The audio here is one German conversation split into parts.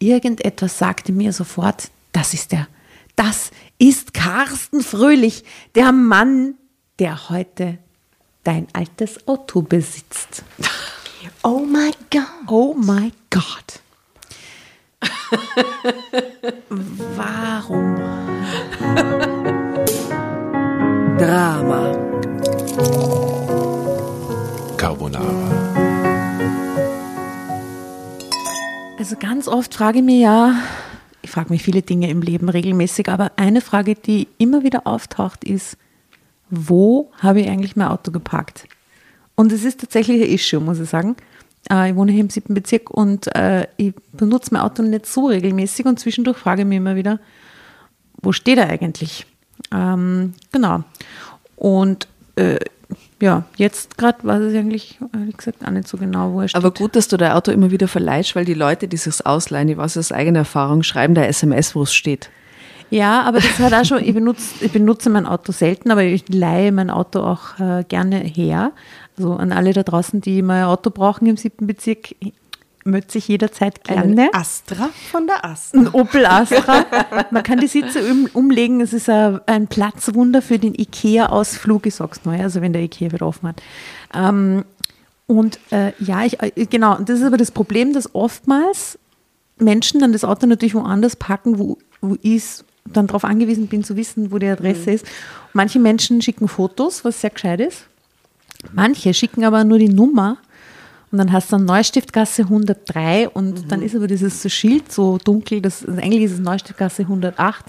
irgendetwas sagte mir sofort, das ist der, das ist Carsten Fröhlich, der Mann, der heute dein altes Auto besitzt. Oh my God. Oh my God. Warum? Drama. Carbonara. Also ganz oft frage ich mich ja, ich frage mich viele Dinge im Leben regelmäßig, aber eine Frage, die immer wieder auftaucht, ist, wo habe ich eigentlich mein Auto geparkt? Und es ist tatsächlich ein Issue, muss ich sagen. Äh, ich wohne hier im siebten Bezirk und äh, ich benutze mein Auto nicht so regelmäßig und zwischendurch frage ich mich immer wieder, wo steht er eigentlich? Ähm, genau. Und äh, ja, jetzt gerade weiß ich eigentlich, ehrlich gesagt, auch nicht so genau, wo er steht. Aber gut, dass du dein Auto immer wieder verleihst, weil die Leute, die sich ausleihen, ich weiß aus eigener Erfahrung, schreiben da SMS, wo es steht. Ja, aber das hat auch schon, ich benutze, ich benutze mein Auto selten, aber ich leihe mein Auto auch äh, gerne her. Also an alle da draußen, die mal ein Auto brauchen im siebten Bezirk, möchte sich jederzeit gerne. Einen Astra von der Astra. Ein Opel Astra. Man kann die Sitze um, umlegen. Es ist ein, ein Platzwunder für den IKEA-Ausflug, ich sag's neu, also wenn der IKEA wieder offen hat. Ähm, und äh, ja, ich, äh, genau, und das ist aber das Problem, dass oftmals Menschen dann das Auto natürlich woanders packen, wo, wo ich dann darauf angewiesen bin zu wissen, wo die Adresse ist. Manche Menschen schicken Fotos, was sehr gescheit ist. Manche schicken aber nur die Nummer und dann hast du dann Neustiftgasse 103 und dann ist aber dieses Schild so dunkel, das, also eigentlich ist es Neustiftgasse 108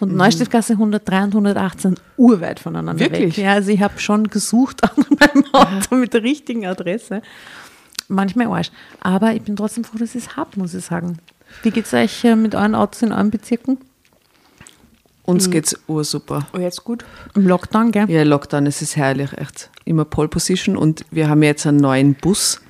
und Neustiftgasse 103 und 108 sind urweit voneinander Wirklich? weg. Ja, also ich habe schon gesucht an meinem Auto mit der richtigen Adresse. Manchmal Arsch. Aber ich bin trotzdem froh, dass ich es habe, muss ich sagen. Wie geht es euch äh, mit euren Autos in euren Bezirken? Uns geht's ursuper. Oh, jetzt gut. Im Lockdown, gell? Ja, Lockdown, es ist herrlich, echt. Immer Pole Position und wir haben jetzt einen neuen Bus,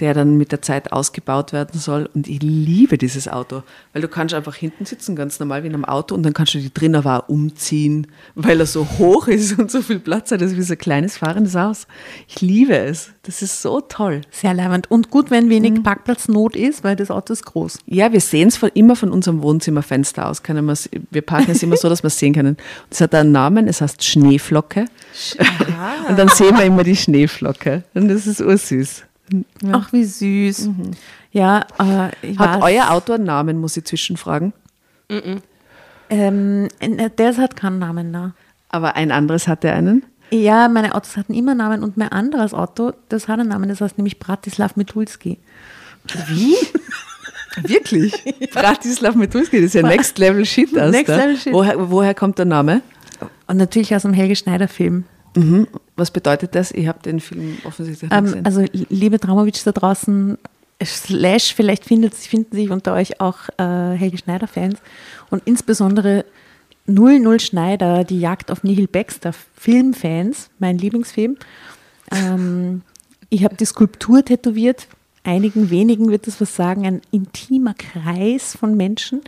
der dann mit der Zeit ausgebaut werden soll und ich liebe dieses Auto, weil du kannst einfach hinten sitzen, ganz normal wie in einem Auto und dann kannst du die drin aber auch umziehen, weil er so hoch ist und so viel Platz hat, das ist wie so ein kleines fahrendes Haus. Ich liebe es, das ist so toll. Sehr leibend. Und gut, wenn wenig Parkplatznot ist, weil das Auto ist groß. Ja, wir sehen es von, immer von unserem Wohnzimmerfenster aus. Können wir parken es immer so, dass wir es sehen können. Es hat einen Namen, es heißt Schneeflocke. Und dann sehen wir immer die Schneeflocke. Und das ist ursüß. Ach, wie süß. Ja, äh, Hat euer Auto einen Namen, muss ich zwischenfragen? Ähm, äh, der hat keinen Namen, na. Aber ein anderes hatte einen? Ja, meine Autos hatten immer Namen und mein anderes Auto, das hat einen Namen, das heißt nämlich Bratislav Mitulski. Wie? Wirklich? Bratislav Metulski, das ist ja Next Level Shit. Next da. Level Shit. Woher, woher kommt der Name? Und natürlich aus dem Helge Schneider-Film. Mhm. Was bedeutet das? Ich habe den Film offensichtlich nicht Ähm, gesehen. also, liebe Dramovic da draußen, slash, vielleicht findet, finden sich unter euch auch äh, Helge Schneider-Fans und insbesondere 00 Schneider, die Jagd auf Nihil Baxter, Filmfans, mein Lieblingsfilm. Ähm, ich habe die Skulptur tätowiert. Einigen wenigen wird das was sagen, ein intimer Kreis von Menschen.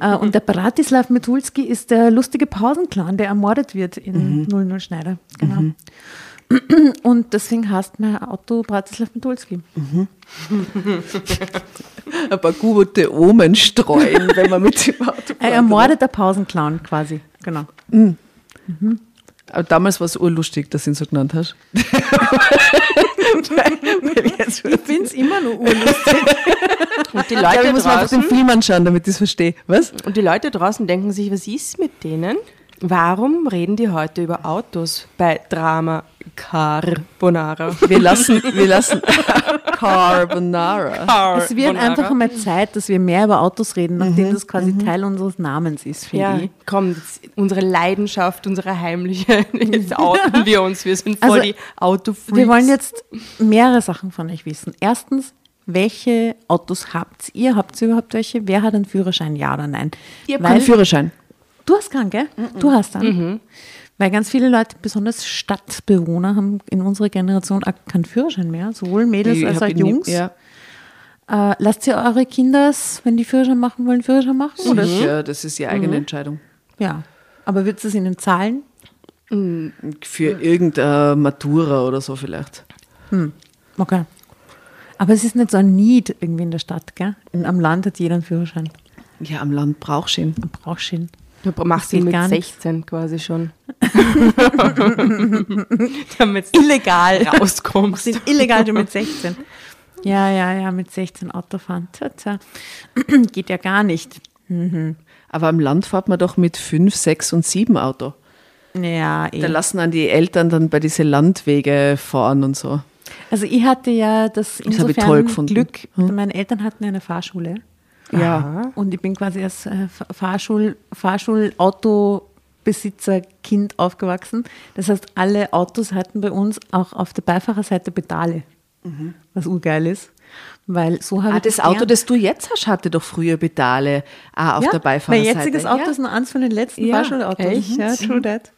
Äh, und der Bratislav Metulski ist der lustige Pausenclown, der ermordet wird in 00 Schneider. Genau. Und deswegen heißt mein Auto Bratislav Mitulski. ein paar gute Omen streuen, wenn man mit dem Auto Ein ermordeter Pausenclown quasi. Genau. Aber damals war es urlustig, dass du ihn so genannt hast. Ich finde es immer nur urlustig. Und die Ja, ich Leute muss mir einfach den Film anschauen, damit ich es verstehe. Was? und die Leute draußen denken sich, was ist mit denen? Warum reden die heute über Autos bei Drama Carbonara? Wir lassen, wir lassen Carbonara. Es wird einfach einmal Zeit, dass wir mehr über Autos reden, nachdem das quasi Teil unseres Namens ist, finde Ja, ich. komm, unsere Leidenschaft, unsere heimliche, jetzt outen wir uns, wir sind voll Also, die Autofreaks. Wir wollen jetzt mehrere Sachen von euch wissen. Erstens, welche Autos habt ihr? Habt ihr überhaupt welche? Wer hat einen Führerschein, ja oder nein? Ich habe keinen Führerschein. Du hast keinen, gell? Du hast einen. Weil ganz viele Leute, besonders Stadtbewohner, haben in unserer Generation auch keinen Führerschein mehr, sowohl Mädels Ich als auch ihn nie- Jungs. Ja. Äh, lasst ihr eure Kinder, wenn die Führerschein machen wollen, Führerschein machen? Oder? ja, das ist die eigene Entscheidung. Ja. Aber wird es ihnen zahlen? Für irgendeine Matura oder so vielleicht. Okay. Aber es ist nicht so ein Need irgendwie in der Stadt, gell? Am Land hat jeder einen Führerschein. Ja, am Land brauchst du ihn. Man braucht ihn. Du machst ihn mit gar nichts. 16 quasi schon. Damit Illegal. rauskommst. sind illegal schon mit 16. Ja, ja, ja, mit 16 Autofahren. Tja, tja. Geht ja gar nicht. Aber am Land fährt man doch mit fünf, sechs und sieben Auto. Ja, eh. Da lassen dann die Eltern dann bei diese Landwege fahren und so. Also ich hatte ja das ich insofern. Glück, Hm. meine Eltern hatten eine Fahrschule Ja. und ich bin quasi als äh, Fa- Fahrschul, Fahrschulautobesitzer-Kind aufgewachsen. Das heißt, alle Autos hatten bei uns auch auf der Beifahrerseite Pedale, was urgeil ist, weil so habe Ah, ich das Auto, das du jetzt hast, hatte doch früher Pedale ah, auf ja, der Beifahrerseite. Mein jetziges Auto ja. ist nur eins von den letzten Ja, Fahrschulautos. echt? Ja, true that.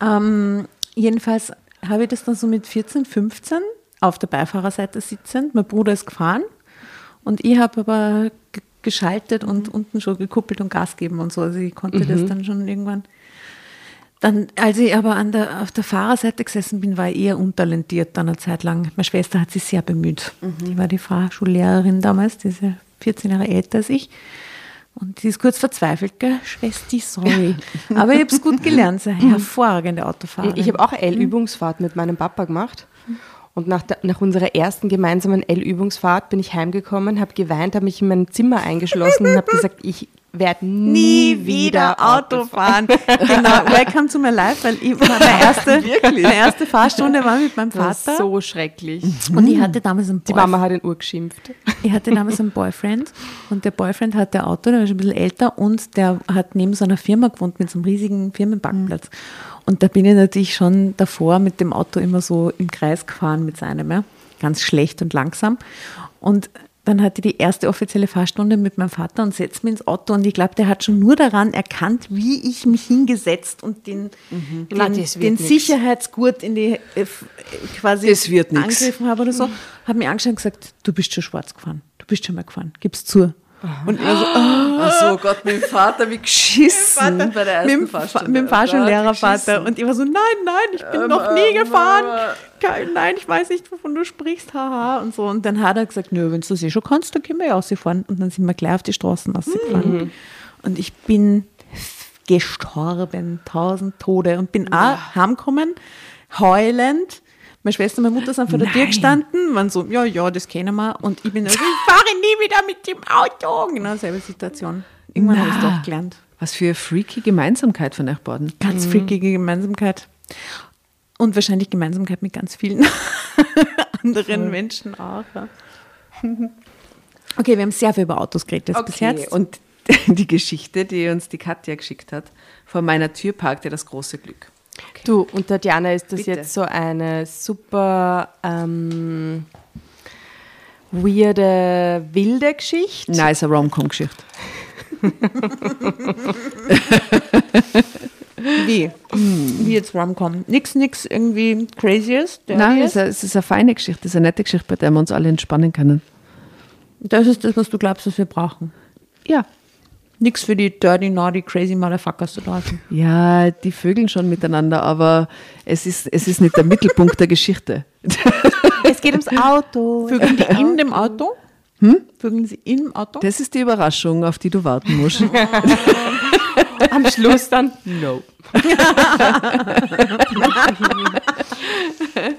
Ähm, jedenfalls habe ich das dann so mit 14, 15 auf der Beifahrerseite sitzend. Mein Bruder ist gefahren und ich habe aber geschaltet und unten schon gekuppelt und Gas geben und so. Also ich konnte das dann schon irgendwann. Dann, als ich aber an der, auf der Fahrerseite gesessen bin, war ich eher untalentiert dann eine Zeit lang. Meine Schwester hat sich sehr bemüht. Die war die Fahrschullehrerin damals, die ist ja 14 Jahre älter als ich. Und die ist kurz verzweifelt, gell? Schwesti, sorry. Aber ich habe es gut gelernt, eine hervorragende Autofahrerin. Ich habe auch L-Übungsfahrt mit meinem Papa gemacht. Und nach, der, nach unserer ersten gemeinsamen L-Übungsfahrt bin ich heimgekommen, habe geweint, habe mich in mein Zimmer eingeschlossen und habe gesagt, ich werde nie, wieder Auto fahren. genau, welcome to my life, weil ich, meine, erste, meine erste Fahrstunde war mit meinem Vater. so schrecklich. und ich hatte damals einen Die Boyfriend. Mama hat ihn urgeschimpft. Ich hatte damals einen Boyfriend und der Boyfriend hatte Auto, der war schon ein bisschen älter und der hat neben so einer Firma gewohnt mit so einem riesigen Firmenparkplatz. Und da bin ich natürlich schon davor mit dem Auto immer so im Kreis gefahren mit seinem, ja. ganz schlecht und langsam. Und dann hatte ich die erste offizielle Fahrstunde mit meinem Vater und setzt mich ins Auto und ich glaube, der hat schon nur daran erkannt, wie ich mich hingesetzt und den, Na, den, wird den. Sicherheitsgurt in die äh, quasi angegriffen habe oder so, hat mir angeschaut und gesagt, du bist schon schwarz gefahren, du bist schon mal gefahren, gib's zu. Und ich so, oh, Ach so, Gott, mein Vater, wie geschissen bei der mit, ersten dem Fa- Fahrstunde. mit dem Fahrschullehrervater. Vater. Und ich war so, nein, nein, ich bin Ähm, noch nie ähm, gefahren. Kein, nein, ich weiß nicht, wovon du sprichst, haha. Und so. Und dann hat er gesagt, nö, wenn du das eh schon kannst, dann können wir ja rausfahren. Und dann sind wir gleich auf die Straßen rausgefahren. Und ich bin gestorben, tausend Tode. Und bin auch heimgekommen, heulend. Meine Schwester und meine Mutter sind vor der Tür Nein. gestanden, waren so, ja, ja, das kennen wir. Und ich bin also, ich fahre nie wieder mit dem Auto. Genau selbe Situation. Irgendwann habe ich es doch gelernt. Was für eine freaky Gemeinsamkeit von euch beiden. Ganz freakige Gemeinsamkeit. Und wahrscheinlich Gemeinsamkeit mit ganz vielen anderen Menschen auch. Ja. Okay, wir haben sehr viel über Autos geredet jetzt bis jetzt. Und die Geschichte, die uns die Katja geschickt hat, vor meiner Tür parkte das große Glück. Du, und Tatjana, ist das Bitte. jetzt so eine super ähm, weirde, wilde Geschichte? Nein, ist eine Rom-Com-Geschichte. Wie? Wie jetzt Rom-Com? Nix, nix irgendwie Crazies? Nein, es ist, eine, es ist eine feine Geschichte, es ist eine nette Geschichte, bei der wir uns alle entspannen können. Das ist das, was du glaubst, was wir brauchen. Ja. Nix für die dirty, naughty, crazy Motherfuckers da draußen. Ja, die vögeln schon miteinander, aber es ist, es ist nicht der Mittelpunkt der Geschichte. Es geht ums Auto. Vögeln die in dem Auto? Hm? Vögeln sie im Auto? Das ist die Überraschung, auf die du warten musst. Am Schluss dann, no.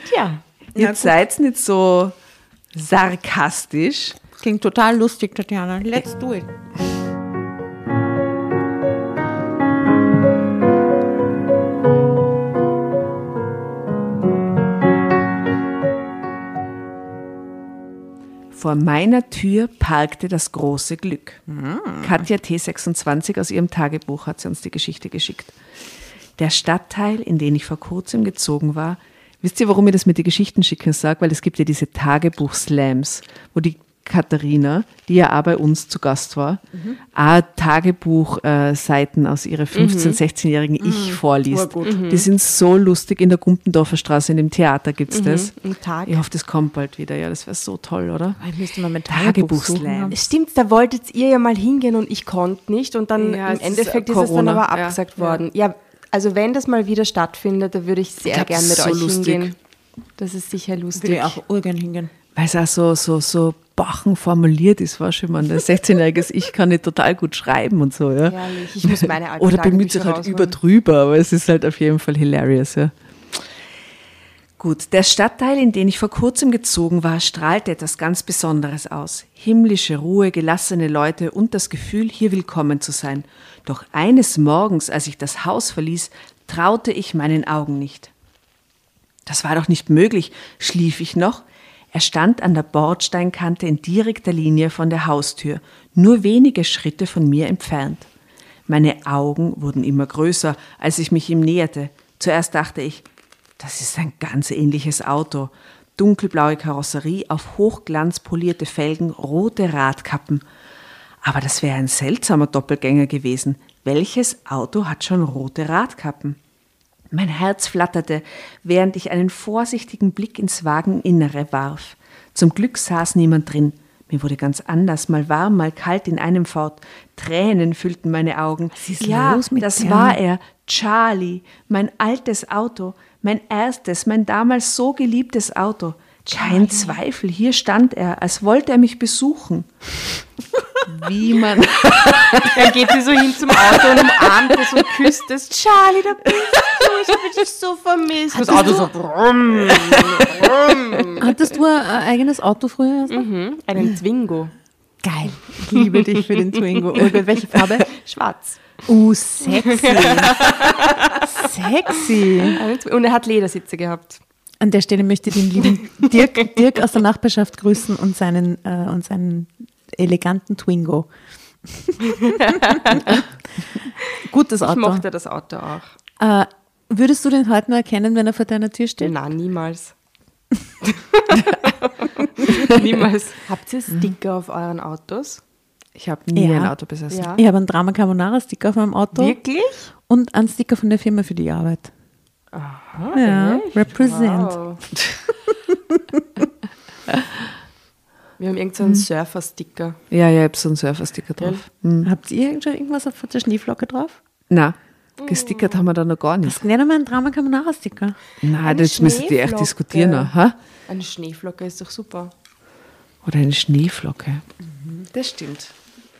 Tja. Ihr seid nicht so sarkastisch. Klingt total lustig, Tatjana. Let's do it. Vor meiner Tür parkte das große Glück. Katja T26 aus ihrem Tagebuch hat sie uns die Geschichte geschickt. Der Stadtteil, in den ich vor kurzem gezogen war, wisst ihr, warum ich das mit den Geschichten schicken sage? Weil es gibt ja diese Tagebuch-Slams, wo die Katharina, die ja auch bei uns zu Gast war, auch Tagebuchseiten aus ihrer 15-, 16-jährigen Ich vorliest. Die sind so lustig. In der Gumpendorfer Straße in dem Theater gibt es das. Im Tag. Ich hoffe, das kommt bald wieder. Ja, das wäre so toll, oder? Ich müsste mal mit Tagebuchslam. Stimmt, da wolltet ihr ja mal hingehen und ich konnte nicht und dann Ja, im es ist Endeffekt ist, es dann Corona, aber ja. abgesagt worden. Ja, also wenn das mal wieder stattfindet, da würde ich sehr glaub, gern das mit ist so euch lustig. hingehen. Das ist sicher lustig. Würde ich auch urgern hingehen. weil es auch so, so, so bachen formuliert ist, weißt du, ich meine, ein 16-jähriges Ich kann nicht total gut schreiben und so, ja. Herrlich, ich muss meine alten Oder bemüht sich halt Tagebücher über drüber, aber es ist halt auf jeden Fall hilarious, ja. Gut, der Stadtteil, in den ich vor kurzem gezogen war, strahlte etwas ganz Besonderes aus. Himmlische Ruhe, gelassene Leute und das Gefühl, hier willkommen zu sein. Doch eines Morgens, als ich das Haus verließ, traute ich meinen Augen nicht. Das war doch nicht möglich. Schlief ich noch? Er stand an der Bordsteinkante in direkter Linie von der Haustür, nur wenige Schritte von mir entfernt. Meine Augen wurden immer größer, als ich mich ihm näherte. Zuerst dachte ich, das ist ein ganz ähnliches Auto. Dunkelblaue Karosserie, auf Hochglanz polierte Felgen, rote Radkappen. Aber das wäre ein seltsamer Doppelgänger gewesen. Welches Auto hat schon rote Radkappen? Mein Herz flatterte, während ich einen vorsichtigen Blick ins Wageninnere warf. Zum Glück saß niemand drin. Mir wurde ganz anders, mal warm, mal kalt in einem fort. Tränen füllten meine Augen. ist ja, los mit das der? war er, Charlie, mein altes Auto, mein erstes, mein damals so geliebtes Auto. Kein Zweifel, hier stand er, als wollte er mich besuchen. Wie man Er geht wie so hin zum Auto und umarmt es und küsst es. Charlie, da bist du, ich habe dich so vermisst. Das Auto so brumm, brumm. Hattest du ein eigenes Auto früher? Mhm, einen Zwingo. Geil. Ich liebe dich für den Twingo. Und welche Farbe? Schwarz. Uh, sexy. sexy. Zwingo. Und er hat Ledersitze gehabt. An der Stelle möchte ich den lieben Dirk, Dirk aus der Nachbarschaft grüßen und seinen, äh, und seinen eleganten Twingo. Gutes Ich Auto. mochte das Auto auch. Äh, würdest du den heute noch erkennen, wenn er vor deiner Tür steht? Nein, niemals. niemals. Habt ihr Sticker auf euren Autos? Ich habe nie Ja. ein Auto besessen. Ja. Ich habe einen Drama Carbonara Sticker auf meinem Auto Wirklich? und einen Sticker von der Firma für die Arbeit. Aha, Ja, echt? represent. Wow. Wir haben irgendeinen so Surfer-Sticker. Ja, ja, ich habe so einen Surfer-Sticker drauf. Hm. Habt ihr schon irgendwas auf der Schneeflocke drauf? Na, gestickert haben wir da noch gar nicht. Das ist nicht einmal ein Drama Carbonara Sticker. Nein, das müssen die echt diskutieren. noch, hä? Eine Schneeflocke ist doch super. Oder eine Schneeflocke. Das stimmt.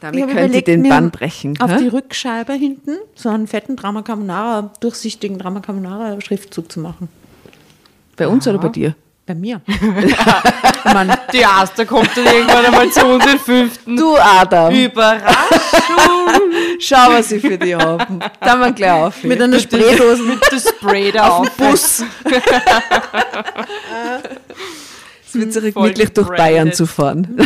Damit ich überlegt, den Bann brechen. Auf hä? die Rückscheibe hinten so einen fetten Drama Carbonara, durchsichtigen Drama Carbonara Schriftzug zu machen. Bei uns oder bei dir? Bei mir. Mann, Die Erste kommt dann irgendwann einmal zu uns den fünften. Du, Adam. Überraschung! Schau, was ich für dich haben. Da mal gleich auf. mit einer Spraydose mit dem Spray da auf. Bus. es wird so Voll gemütlich durch. Bayern zu fahren.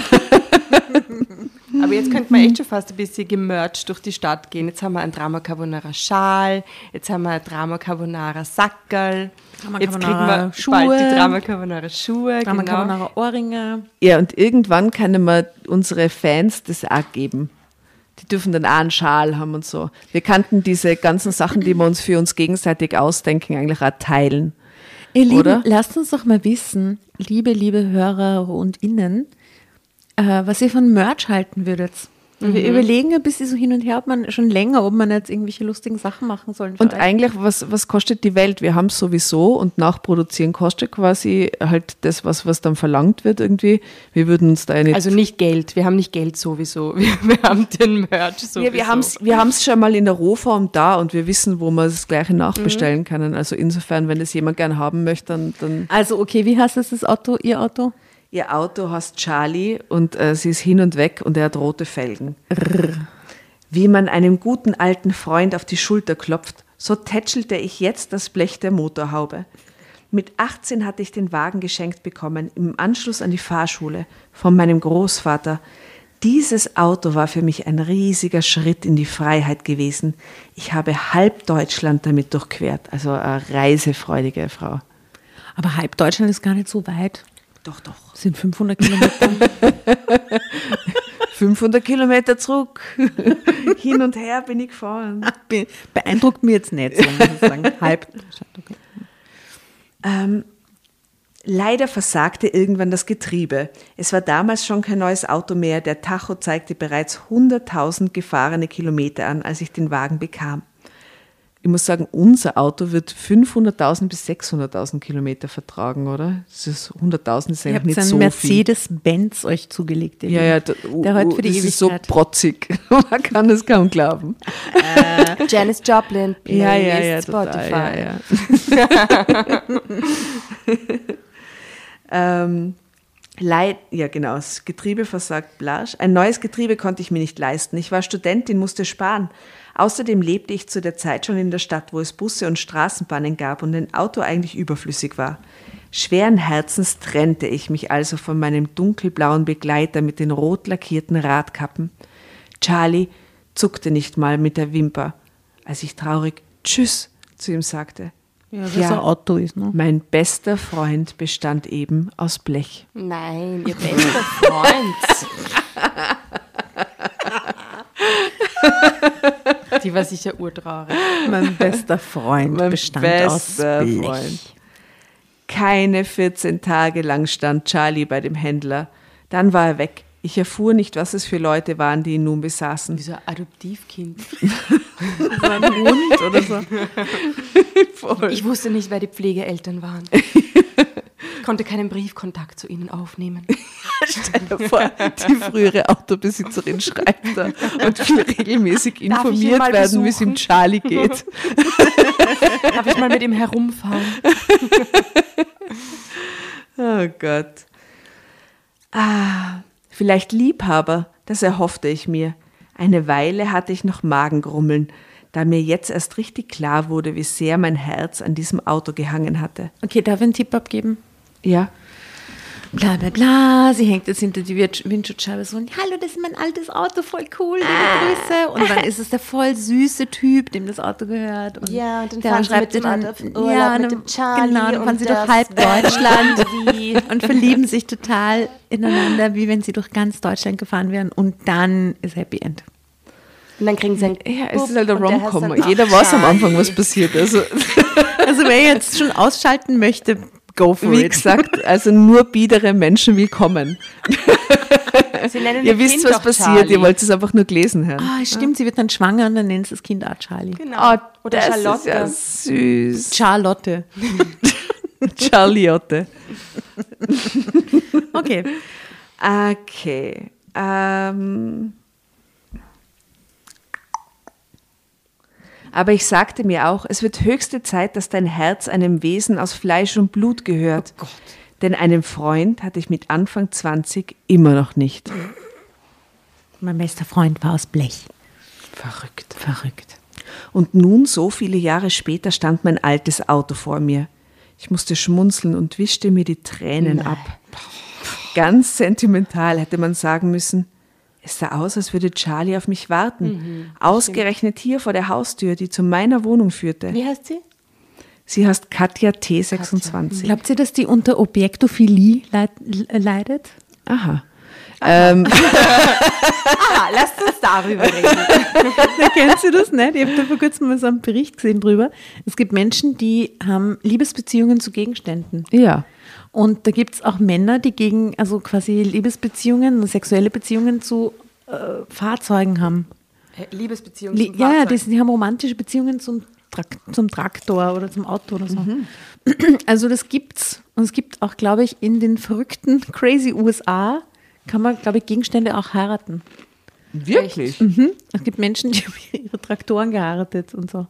Aber jetzt könnte man echt schon fast ein bisschen gemercht durch die Stadt gehen. Jetzt haben wir einen Drama Carbonara Schal, jetzt haben wir einen Drama Carbonara Sackerl. Drama Jetzt kriegen wir Schuhe. bald die Drama Carbonara Schuhe. Drama genau. Carbonara Ohrringe. Ja, und irgendwann können wir unsere Fans das auch geben. Die dürfen dann auch einen Schal haben und so. Wir kannten diese ganzen Sachen, die wir uns für uns gegenseitig ausdenken, eigentlich auch teilen. Ihr Lieben, Oder? lasst uns doch mal wissen, liebe, liebe Hörer und Innen, äh, was ihr von Merch halten würdet. Wir überlegen ein bisschen so hin und her, ob man schon länger, ob man jetzt irgendwelche lustigen Sachen machen soll. Und euch. eigentlich, was, was kostet die Welt? Wir haben es sowieso und nachproduzieren kostet quasi halt das, was, was dann verlangt wird irgendwie. Wir würden uns da ja nicht. Also nicht Geld, wir haben nicht Geld sowieso. Wir, wir haben den Merch sowieso. ja, wir haben es wir haben's schon mal in der Rohform da und wir wissen, wo wir das gleiche nachbestellen können. Also insofern, wenn das jemand gern haben möchte, dann, dann Also, okay, wie heißt das, das Auto, Ihr Auto? Ihr Auto heißt Charlie und äh, sie ist hin und weg und er hat rote Felgen. Wie man einem guten alten Freund auf die Schulter klopft, so tätschelte ich jetzt das Blech der Motorhaube. Mit 18 hatte ich den Wagen geschenkt bekommen, im Anschluss an die Fahrschule, von meinem Großvater. Dieses Auto war für mich ein riesiger Schritt in die Freiheit gewesen. Ich habe halb Deutschland damit durchquert, also eine reisefreudige Frau. Aber halb Deutschland ist gar nicht so weit. Doch, doch. Sind 500 Kilometer. 500 Kilometer zurück. Hin und her bin ich gefahren. Be- Beeindruckt mir jetzt nicht so, muss ich sagen. Halb okay. Ähm, leider versagte irgendwann das Getriebe. Es war damals schon kein neues Auto mehr. Der Tacho zeigte bereits 100.000 gefahrene Kilometer an, als ich den Wagen bekam. Ich muss sagen, unser Auto wird 500.000 bis 600.000 Kilometer vertragen, oder? Das ist 100.000 ist eigentlich nicht so viel. Mercedes-Benz euch zugelegt. Ja, ja, da, Der heute für die das ist so Ewigkeit. protzig. Man kann es kaum glauben. Janis Joplin, Ja, ja, ja, Spotify. total, ja, ja. ähm, Leid, ja genau, das Getriebe versagt Blasch. Ein neues Getriebe konnte ich mir nicht leisten. Ich war Studentin, musste sparen. Außerdem lebte ich zu der Zeit schon in der Stadt, wo es Busse und Straßenbahnen gab und ein Auto eigentlich überflüssig war. Schweren Herzens trennte ich mich also von meinem dunkelblauen Begleiter mit den rot lackierten Radkappen. Charlie zuckte nicht mal mit der Wimper, als ich traurig Tschüss zu ihm sagte. Ja, dass Ja. ein Auto ist, ne? Mein bester Freund bestand eben aus Blech. Nein, ihr bester Freund. Die war sicher urtraurig. Mein bester Freund Mein bestand bester aus Blech. Freund. Keine 14 Tage lang stand Charlie bei dem Händler. Dann war er weg. Ich erfuhr nicht, was es für Leute waren, die ihn nun besaßen. Wie so ein Adoptivkind. So ein Hund oder so. Voll. Ich wusste nicht, wer die Pflegeeltern waren. Ich konnte keinen Briefkontakt zu ihnen aufnehmen. Stell dir vor, die frühere Autobesitzerin schreibt da und will regelmäßig informiert werden, wie es ihm Charlie geht. Darf ich mal mit ihm herumfahren? Oh Gott. Ah, vielleicht Liebhaber, das erhoffte ich mir. Eine Weile hatte ich noch Magengrummeln, da mir jetzt erst richtig klar wurde, wie sehr mein Herz an diesem Auto gehangen hatte. Okay, darf ich einen Tipp abgeben? Ja, Bla bla bla, sie hängt jetzt hinter die Wind- Windschutzscheibe so und hallo, das ist mein altes Auto, voll cool, liebe Grüße. Und dann ist es der voll süße Typ, dem das Auto gehört. Und Ja, und dann der fahren sie schreibt dem dann, Urlaub ja, mit und dem Charlie Genau, dann fahren sie durch halb Deutschland und verlieben sich total ineinander, wie wenn sie durch ganz Deutschland gefahren wären. Und dann ist Happy End. Und dann kriegen sie einen ja es Bub ist halt ein der Rom-Com. Jeder weiß am. Anfang, was passiert. Also, Also wer jetzt schon ausschalten möchte, go for wie it. gesagt, also nur biedere Menschen willkommen. Sie nennen Ihr wisst, Kind was passiert, Charlie. ihr wollt es einfach nur gelesen hören. Ah, stimmt, sie wird dann schwanger und dann nennt sie das Kind auch Charlie. Genau. Oh, Oder das Charlotte. ist ja süß. Charlotte. Charliotte. Okay. Okay. Ähm. Aber ich sagte mir auch, es wird höchste Zeit, dass dein Herz einem Wesen aus Fleisch und Blut gehört. Denn einen Freund hatte ich mit Anfang 20 immer noch nicht. Mein bester Freund war aus Blech. Verrückt. Verrückt. Und nun, so viele Jahre später, stand mein altes Auto vor mir. Ich musste schmunzeln und wischte mir die Tränen ab. Ganz sentimental hätte man sagen müssen. Es sah aus, als würde Charlie auf mich warten. Ausgerechnet hier vor der Haustür, die zu meiner Wohnung führte. Wie heißt sie? Sie heißt Katja T26. Glaubt ihr, dass die unter Objektophilie leid, leidet? Aha. Ähm, Ah, lasst uns darüber reden. Kennst du das nicht? Ich habe da vor kurzem mal so einen Bericht gesehen drüber. Es gibt Menschen, die haben Liebesbeziehungen zu Gegenständen. ja. Und da gibt es auch Männer, die gegen, also quasi Liebesbeziehungen, sexuelle Beziehungen zu äh, Fahrzeugen haben. Liebesbeziehung Li zum ja, die, die haben romantische Beziehungen zum, Trak zum Traktor oder zum Auto oder so. Also das gibt's. Und es gibt auch, glaube ich, in den verrückten, crazy USA kann man, glaube ich, Gegenstände auch heiraten. Wirklich? Mhm. Es gibt Menschen, die haben ihre Traktoren geheiratet und so.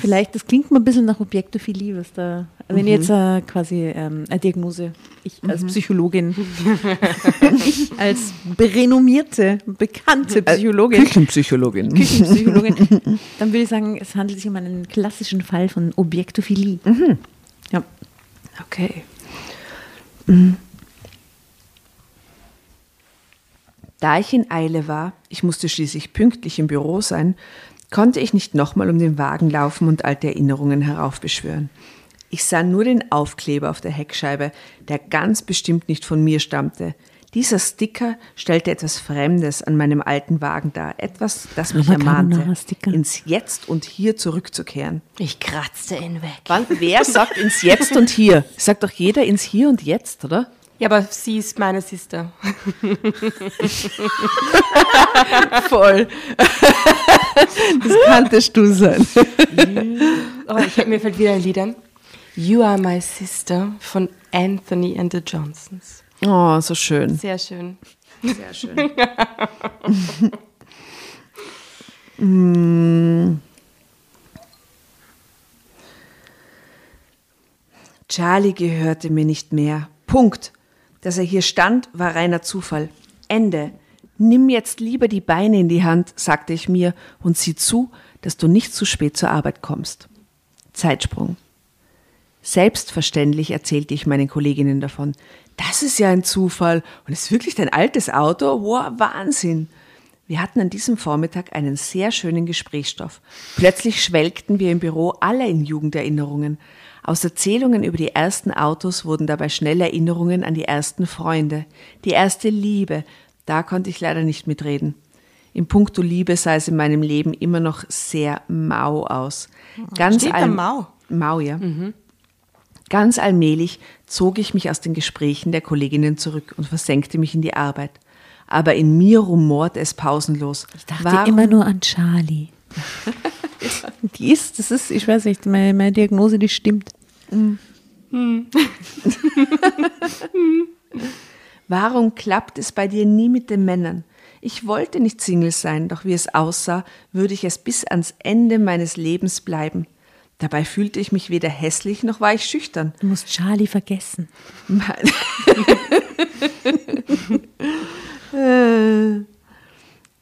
Vielleicht, das klingt mal ein bisschen nach Objektophilie, was da, wenn ich jetzt äh, quasi ähm, eine Diagnose, ich als Psychologin, ich als renommierte, bekannte Psychologin, Küchenpsychologin. Küchenpsychologin, dann würde ich sagen, es handelt sich um einen klassischen Fall von Objektophilie. Ja. Okay. Mhm. Da ich in Eile war, ich musste schließlich pünktlich im Büro sein, konnte ich nicht nochmal um den Wagen laufen und alte Erinnerungen heraufbeschwören. Ich sah nur den Aufkleber auf der Heckscheibe, der ganz bestimmt nicht von mir stammte. Dieser Sticker stellte etwas Fremdes an meinem alten Wagen dar, etwas, das mich Mama ermahnte, ins Jetzt und Hier zurückzukehren. Ich kratzte ihn weg. Wann, wer sagt ins Jetzt und Hier? Sagt doch jeder ins Hier und Jetzt, oder? Ja, aber sie ist meine Sister. Voll. das kanntest du sein. Oh, ich, mir fällt wieder ein Lied ein. You Are My Sister von Anthony and the Johnsons. Oh, so schön. Sehr schön. Sehr schön. Mm. Charlie gehörte mir nicht mehr. Punkt. Dass er hier stand, war reiner Zufall. Ende. Nimm jetzt lieber die Beine in die Hand, sagte ich mir, und sieh zu, dass du nicht zu spät zur Arbeit kommst. Zeitsprung. Selbstverständlich erzählte ich meinen Kolleginnen davon. Das ist ja ein Zufall. Und ist wirklich dein altes Auto? Wow, Wahnsinn. Wir hatten an diesem Vormittag einen sehr schönen Gesprächsstoff. Plötzlich schwelgten wir im Büro alle in Jugenderinnerungen. Aus Erzählungen über die ersten Autos wurden dabei schnell Erinnerungen an die ersten Freunde, die erste Liebe. Da konnte ich leider nicht mitreden. Im Punkto Liebe sah es in meinem Leben immer noch sehr mau aus. Ganz Steht allm- mau? Mau, ja. Ganz allmählich zog ich mich aus den Gesprächen der Kolleginnen zurück und versenkte mich in die Arbeit. Aber in mir rumorte es pausenlos. Ich dachte Warum- immer nur an Charlie. die ist, das ist, ich weiß nicht, meine, meine Diagnose, die stimmt. Warum klappt es bei dir nie mit den Männern? Ich wollte nicht Single sein, doch wie es aussah, würde ich es bis ans Ende meines Lebens bleiben. Dabei fühlte ich mich weder hässlich noch war ich schüchtern. Du musst Charlie vergessen.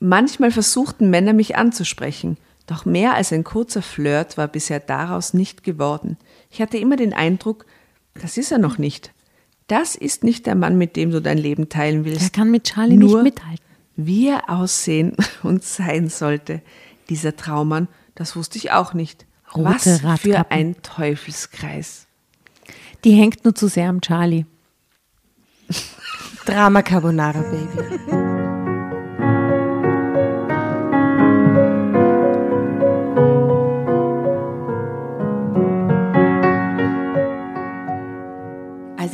Manchmal versuchten Männer mich anzusprechen, doch mehr als ein kurzer Flirt war bisher daraus nicht geworden. Ich hatte immer den Eindruck, das ist er noch nicht. Das ist nicht der Mann, mit dem du dein Leben teilen willst. Er kann mit Charlie Nur nicht mithalten. Wie er aussehen und sein sollte, dieser Traummann, das wusste ich auch nicht. Rote Was für ein Teufelskreis. Die hängt nur zu sehr am Charlie. Drama Carbonara, Baby.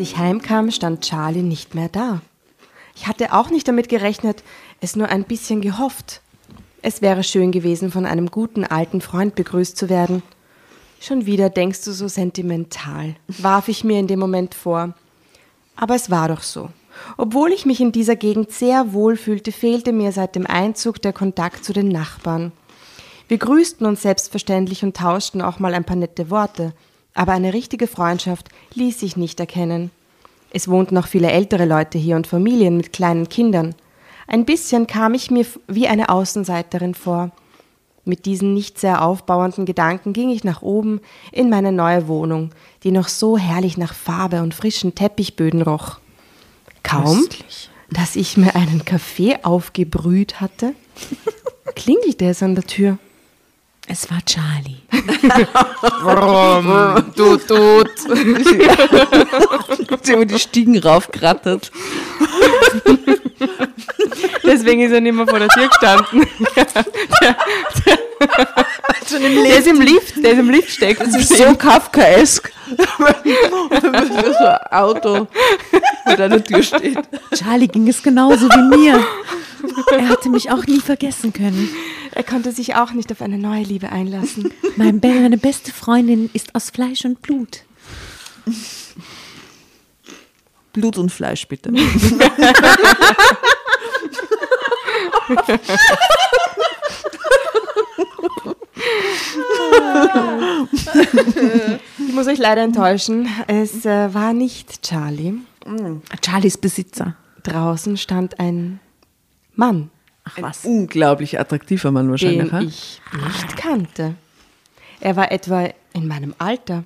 Ich heimkam, stand Charlie nicht mehr da. Ich hatte auch nicht damit gerechnet, es nur ein bisschen gehofft. Es wäre schön gewesen, von einem guten alten Freund begrüßt zu werden. Schon wieder denkst du so sentimental, warf ich mir in dem Moment vor. Aber es war doch so. Obwohl ich mich in dieser Gegend sehr wohl fühlte, fehlte mir seit dem Einzug der Kontakt zu den Nachbarn. Wir grüßten uns selbstverständlich und tauschten auch mal ein paar nette Worte, aber eine richtige Freundschaft ließ sich nicht erkennen. Es wohnten noch viele ältere Leute hier und Familien mit kleinen Kindern. Ein bisschen kam ich mir wie eine Außenseiterin vor. Mit diesen nicht sehr aufbauenden Gedanken ging ich nach oben in meine neue Wohnung, die noch so herrlich nach Farbe und frischen Teppichböden roch. Kaum, dass ich mir einen Kaffee aufgebrüht hatte, klingelte es an der Tür. Es war Charlie. Du tut. Sie über die Stiegen raufgerattert. Deswegen ist er nicht mehr vor der Tür gestanden. der, ist im Lift, der ist im Lift steckt. Das ist so Kafkaesk. So ein Auto vor deiner Tür steht. Charlie ging es genauso wie mir. Er hatte mich auch nie vergessen können. Er konnte sich auch nicht auf eine neue Liebe einlassen. Mein Be meine beste Freundin ist aus Fleisch und Blut. Blut und Fleisch, bitte. Ich muss euch leider enttäuschen, es äh, war nicht Charlie. Charlies Besitzer. Draußen stand ein Mann, Ach was. Unglaublich attraktiver Mann wahrscheinlich. den ha? ich nicht kannte. Er war etwa in meinem Alter.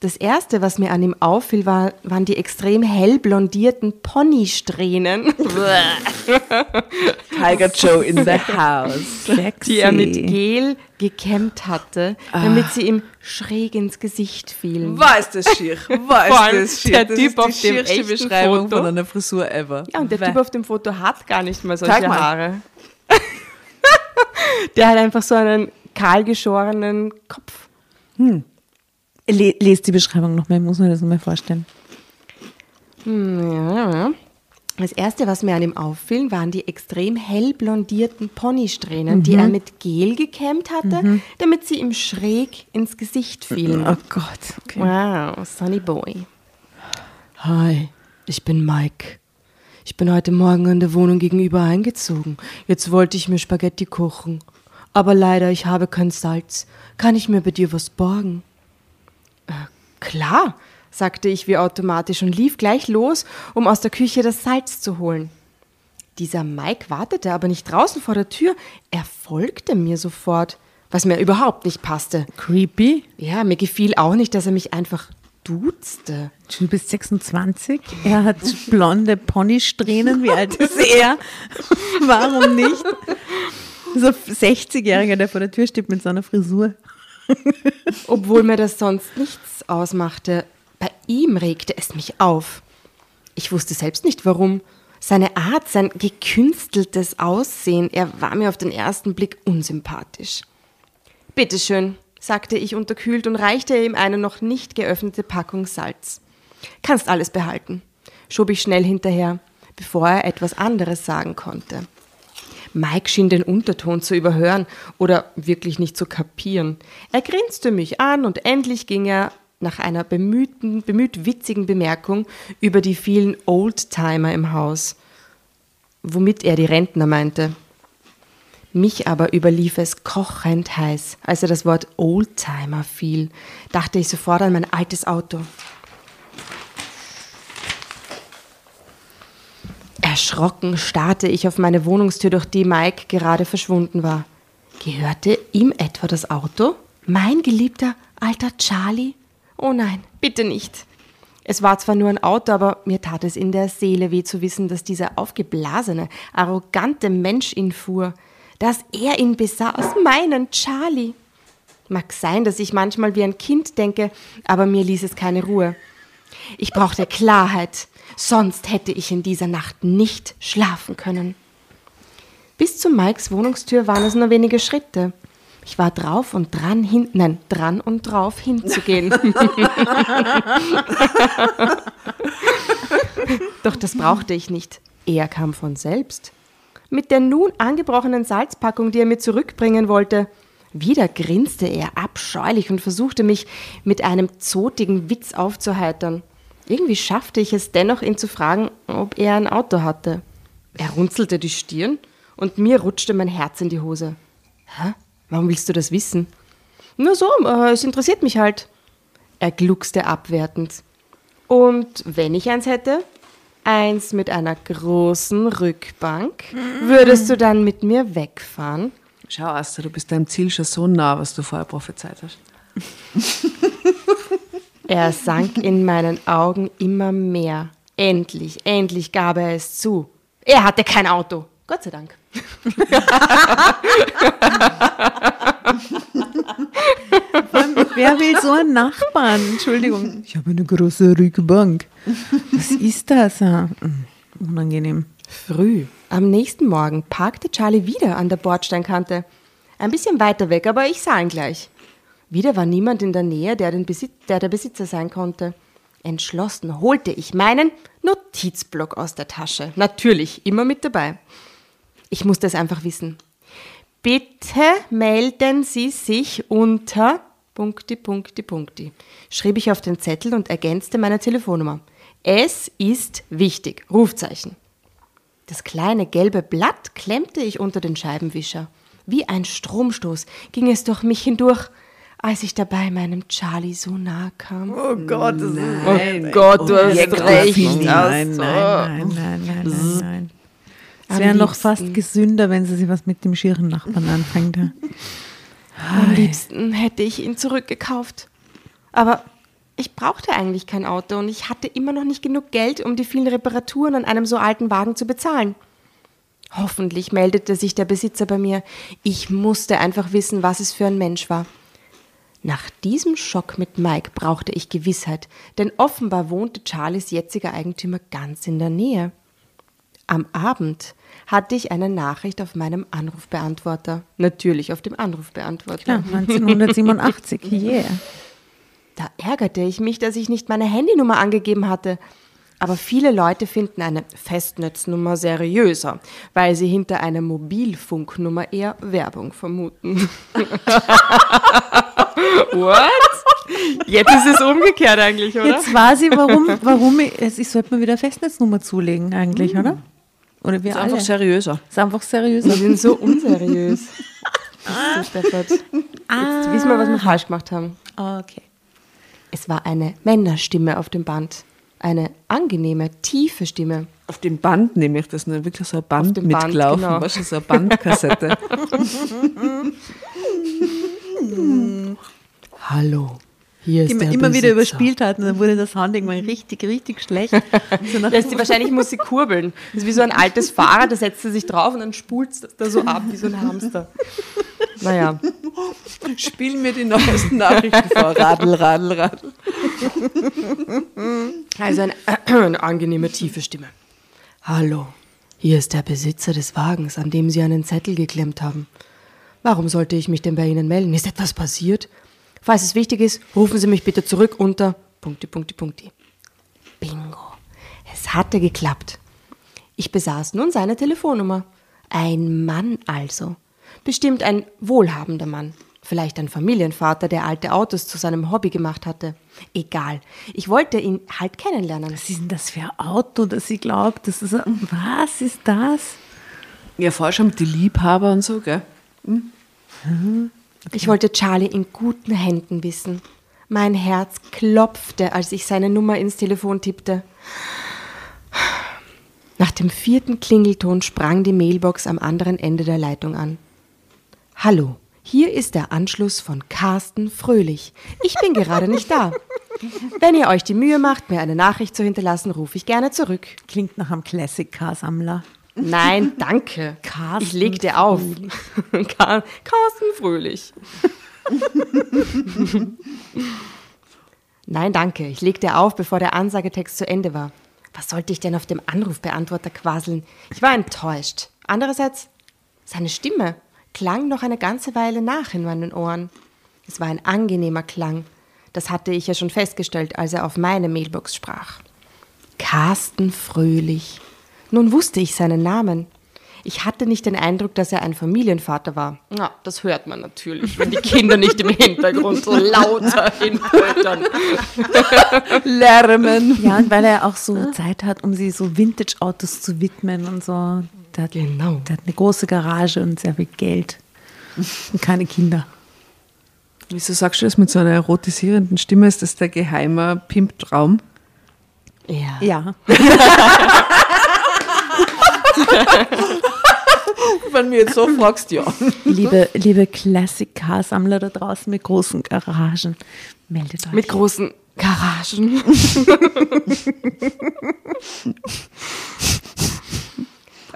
Das erste, was mir an ihm auffiel, war, waren die extrem hell blondierten Ponysträhnen, Tiger Joe in the house. Sexy. die er mit Gel gekämmt hatte, damit sie ihm schräg ins Gesicht fielen. War ist das schier? Ist das schier? der das Typ ist die auf dem Beschreibung Foto. von einer Frisur ever. Ja, und der Weh. Typ auf dem Foto hat gar nicht mal solche. Haare. der hat einfach so einen kahlgeschorenen Kopf. Le lest die Beschreibung nochmal, ich muss mir das nochmal vorstellen. Hm, ja, ja. Das erste, was mir an ihm auffiel, waren die extrem hell blondierten Ponysträhnen, die er mit Gel gekämmt hatte, damit sie ihm schräg ins Gesicht fielen. Oh Gott. Okay. Wow, Sonny Boy. Hi, ich bin Mike. Ich bin heute Morgen in der Wohnung gegenüber eingezogen. Jetzt wollte ich mir Spaghetti kochen. Aber leider, ich habe kein Salz. Kann ich mir bei dir was borgen? Klar, sagte ich wie automatisch und lief gleich los, um aus der Küche das Salz zu holen. Dieser Mike wartete aber nicht draußen vor der Tür, er folgte mir sofort, was mir überhaupt nicht passte. Creepy. Ja, mir gefiel auch nicht, dass er mich einfach duzte. Du bist 26. Er hat blonde Ponysträhnen. Wie alt ist er? Warum nicht? So ein 60-Jähriger, der vor der Tür steht mit seiner Frisur. Obwohl mir das sonst nichts ausmachte. Bei ihm regte es mich auf. Ich wusste selbst nicht warum. Seine Art, sein gekünsteltes Aussehen, er war mir auf den ersten Blick unsympathisch. Bitteschön, sagte ich unterkühlt und reichte ihm eine noch nicht geöffnete Packung Salz. Kannst alles behalten, schob ich schnell hinterher, bevor er etwas anderes sagen konnte. Mike schien den Unterton zu überhören oder wirklich nicht zu kapieren. Er grinste mich an und endlich ging er nach einer bemühten, bemüht witzigen Bemerkung über die vielen Oldtimer im Haus, womit er die Rentner meinte. Mich aber überlief es kochend heiß. Als er das Wort Oldtimer fiel, dachte ich sofort an mein altes Auto. Erschrocken starrte ich auf meine Wohnungstür, durch die Mike gerade verschwunden war. Gehörte ihm etwa das Auto? Mein geliebter alter Charlie? Oh nein, bitte nicht. Es war zwar nur ein Auto, aber mir tat es in der Seele weh zu wissen, dass dieser aufgeblasene, arrogante Mensch ihn fuhr, dass er ihn besaß, meinen Charlie. Mag sein, dass ich manchmal wie ein Kind denke, aber mir ließ es keine Ruhe. Ich brauchte Klarheit, sonst hätte ich in dieser Nacht nicht schlafen können. Bis zu Mikes Wohnungstür waren es nur wenige Schritte. Ich war drauf und dran hin, nein, dran und drauf hinzugehen. Doch das brauchte ich nicht. Er kam von selbst. Mit der nun angebrochenen Salzpackung, die er mir zurückbringen wollte. Wieder grinste er abscheulich und versuchte mich mit einem zotigen Witz aufzuheitern. Irgendwie schaffte ich es dennoch, ihn zu fragen, ob er ein Auto hatte. Er runzelte die Stirn und mir rutschte mein Herz in die Hose. Hä? Warum willst du das wissen? Nur so, äh, es interessiert mich halt. Er gluckste abwertend. Und wenn ich eins hätte? Eins mit einer großen Rückbank. Würdest du dann mit mir wegfahren? Schau, Asta, du bist deinem Ziel schon so nah, was du vorher prophezeit hast. Er sank in meinen Augen immer mehr. Endlich, endlich gab er es zu. Er hatte kein Auto. Gott sei Dank. Wer will so einen Nachbarn? Entschuldigung. Ich habe eine große Rückbank. Was ist das? Ah, mm, Unangenehm. Früh. Am nächsten Morgen parkte Charlie wieder an der Bordsteinkante. Ein bisschen weiter weg, aber ich sah ihn gleich. Wieder war niemand in der Nähe, der, Besitz, der der Besitzer sein konnte. Entschlossen holte ich meinen Notizblock aus der Tasche. Natürlich, immer mit dabei. Ich musste es einfach wissen. Bitte melden Sie sich unter Punkti, Punkti, Punkti. Schrieb ich auf den Zettel und ergänzte meine Telefonnummer. Es ist wichtig. Rufzeichen. Das kleine gelbe Blatt klemmte ich unter den Scheibenwischer. Wie ein Stromstoß ging es durch mich hindurch, als ich dabei meinem Charlie so nahe kam. Oh Gott, das Oh Gott, du hast recht. Nein, nein, nein, nein, nein, nein, nein. Es wäre noch fast gesünder, wenn sie sich was mit dem schieren Nachbarn anfängt. Am liebsten hätte ich ihn zurückgekauft. Aber ich brauchte eigentlich kein Auto und ich hatte immer noch nicht genug Geld, um die vielen Reparaturen an einem so alten Wagen zu bezahlen. Hoffentlich meldete sich der Besitzer bei mir. Ich musste einfach wissen, was es für ein Mensch war. Nach diesem Schock mit Mike brauchte ich Gewissheit, denn offenbar wohnte Charlies jetziger Eigentümer ganz in der Nähe. Am Abend hatte ich eine Nachricht auf meinem Anrufbeantworter. Natürlich auf dem Anrufbeantworter. Klar, 1987, yeah. Da ärgerte ich mich, dass ich nicht meine Handynummer angegeben hatte. Aber viele Leute finden eine Festnetznummer seriöser, weil sie hinter einer Mobilfunknummer eher Werbung vermuten. What? Jetzt ist es umgekehrt eigentlich, oder? Jetzt weiß ich, warum, warum ich, ich sollte mir wieder eine Festnetznummer zulegen eigentlich, oder? Oder wir Ist alle. einfach seriöser. ist einfach seriös. Wir sind so unseriös. So Steffert. Jetzt wissen wir, was wir falsch gemacht haben. Okay. Es war eine Männerstimme auf dem Band. Eine angenehme, tiefe Stimme. Auf dem Band nehme ich das, ne? wirklich so ein Band mitgelaufen, genau. weißt du, so eine Bandkassette. Hallo, hier Die der immer wieder überspielt hat und dann wurde der Sound irgendwann richtig, richtig schlecht. So Lässt sie wahrscheinlich muss sie kurbeln. Das ist wie so ein altes Fahrrad, da setzt sie sich drauf und dann spult es da so ab wie so ein Hamster. Naja, Spiel mir die neuesten Nachrichten vor. Radl, Radl, Radl. also eine, eine angenehme, tiefe Stimme. Hallo, hier ist der Besitzer des Wagens, an dem Sie einen Zettel geklemmt haben. Warum sollte ich mich denn bei Ihnen melden? Ist etwas passiert? Falls es wichtig ist, rufen Sie mich bitte zurück unter Punkti, Punkti, Punkti. Bingo. Es hatte geklappt. Ich besaß nun seine Telefonnummer. Ein Mann also. Bestimmt ein wohlhabender Mann. Vielleicht ein Familienvater, der alte Autos zu seinem Hobby gemacht hatte. Egal. Ich wollte ihn halt kennenlernen. was ist denn das für ein Auto, das sie glaubt? Das ist ein, was ist das? Ja, vorher schon mit den Liebhaber und so, gell? Ich wollte Charlie in guten Händen wissen. Mein Herz klopfte, als ich seine Nummer ins Telefon tippte. Nach dem vierten Klingelton sprang die Mailbox am anderen Ende der Leitung an. Hallo, hier ist der Anschluss von Carsten Fröhlich. Ich bin gerade nicht da. Wenn ihr euch die Mühe macht, mir eine Nachricht zu hinterlassen, rufe ich gerne zurück. Klingt nach einem Classic-Car-Sammler. Nein, danke. Carsten ich legte auf. Car Carsten Fröhlich. Nein, danke. Ich legte auf, bevor der Ansagetext zu Ende war. Was sollte ich denn auf dem Anrufbeantworter quasseln? Ich war enttäuscht. Andererseits, seine Stimme klang noch eine ganze Weile nach in meinen Ohren. Es war ein angenehmer Klang. Das hatte ich ja schon festgestellt, als er auf meine Mailbox sprach. Carsten Fröhlich. Nun wusste ich seinen Namen. Ich hatte nicht den Eindruck, dass er ein Familienvater war. Ja, das hört man natürlich, wenn die Kinder nicht im Hintergrund so lauter hinpoltern. Lärmen. Ja, und weil er auch so Zeit hat, um sie so Vintage-Autos zu widmen und so. Der hat, Genau. der hat eine große Garage und sehr viel Geld. Und keine Kinder. Wieso sagst du das mit so einer erotisierenden Stimme? Ist das der geheime Pimp-Traum? Ja. Ja. Wenn du jetzt so fragst, ja. Liebe, liebe Classic-Car-Sammler da draußen mit großen Garagen, meldet euch. Mit großen Garagen.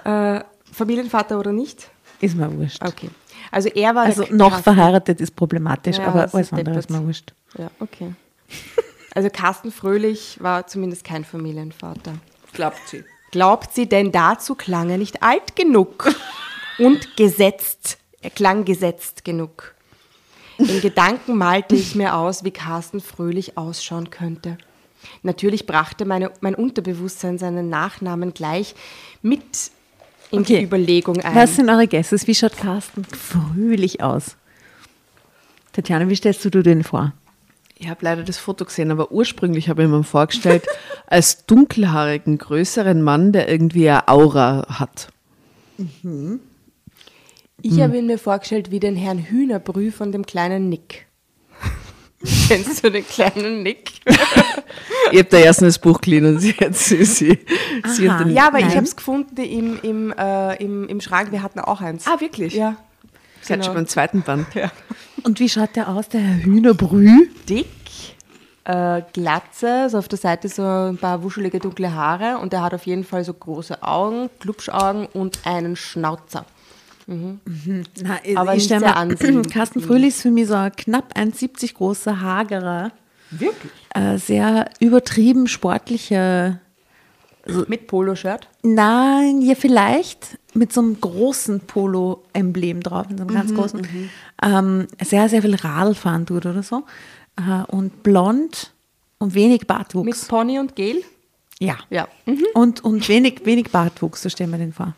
äh, Familienvater oder nicht? ist mir wurscht. Okay. Also er war Also noch Carsten- verheiratet ist problematisch, Ja, aber alles andere ist mir wurscht. Ja, okay. Also Carsten Fröhlich war zumindest kein Familienvater. Glaubt sie. Glaubt sie denn dazu klang er nicht alt genug und gesetzt? Er klang gesetzt genug. In Gedanken malte ich mir aus, wie Carsten Fröhlich ausschauen könnte. Natürlich brachte meine, mein Unterbewusstsein seinen Nachnamen gleich mit in die Okay. Überlegung ein. Was sind eure Guesses? Wie schaut Carsten fröhlich aus? Tatjana, wie stellst du dir den vor? Ich habe leider das Foto gesehen, aber ursprünglich habe ich mir vorgestellt, als dunkelhaarigen, größeren Mann, der irgendwie eine Aura hat. Ich habe ihn mir vorgestellt wie den Herrn Hühnerbrü von dem kleinen Nick. Kennst du den kleinen Nick? Ich habe da erst das Buch gelesen und sie hat sie, sie, sie Ja, aber ich habe es gefunden im, im, äh, im, im Schrank. Wir hatten auch eins. Ah, wirklich? Ja. sie hat genau. schon beim zweiten Band. Und wie schaut der aus, der Herr Hühnerbrü? Dick, äh, Glatze, so auf der Seite so ein paar wuschelige dunkle Haare und er hat auf jeden Fall so große Augen, Klubschaugen und einen Schnauzer. Na, Aber ich nicht stell sehr mal, ansehnlich. Carsten Fröhlich ist für mich so ein knapp 1,70 großer, hagerer, Wirklich? äh, sehr übertrieben sportlicher, Mit Poloshirt. nein, ja vielleicht mit so einem großen Polo-Emblem drauf, mit so einem Mhm, ganz großen, ähm, sehr, sehr viel Radl fahren tut oder so. Äh, und blond und wenig Mit Bartwuchs. Pony und Gel. Ja. Ja. Mhm. Und, und wenig, wenig Bartwuchs, so stellen wir den vor.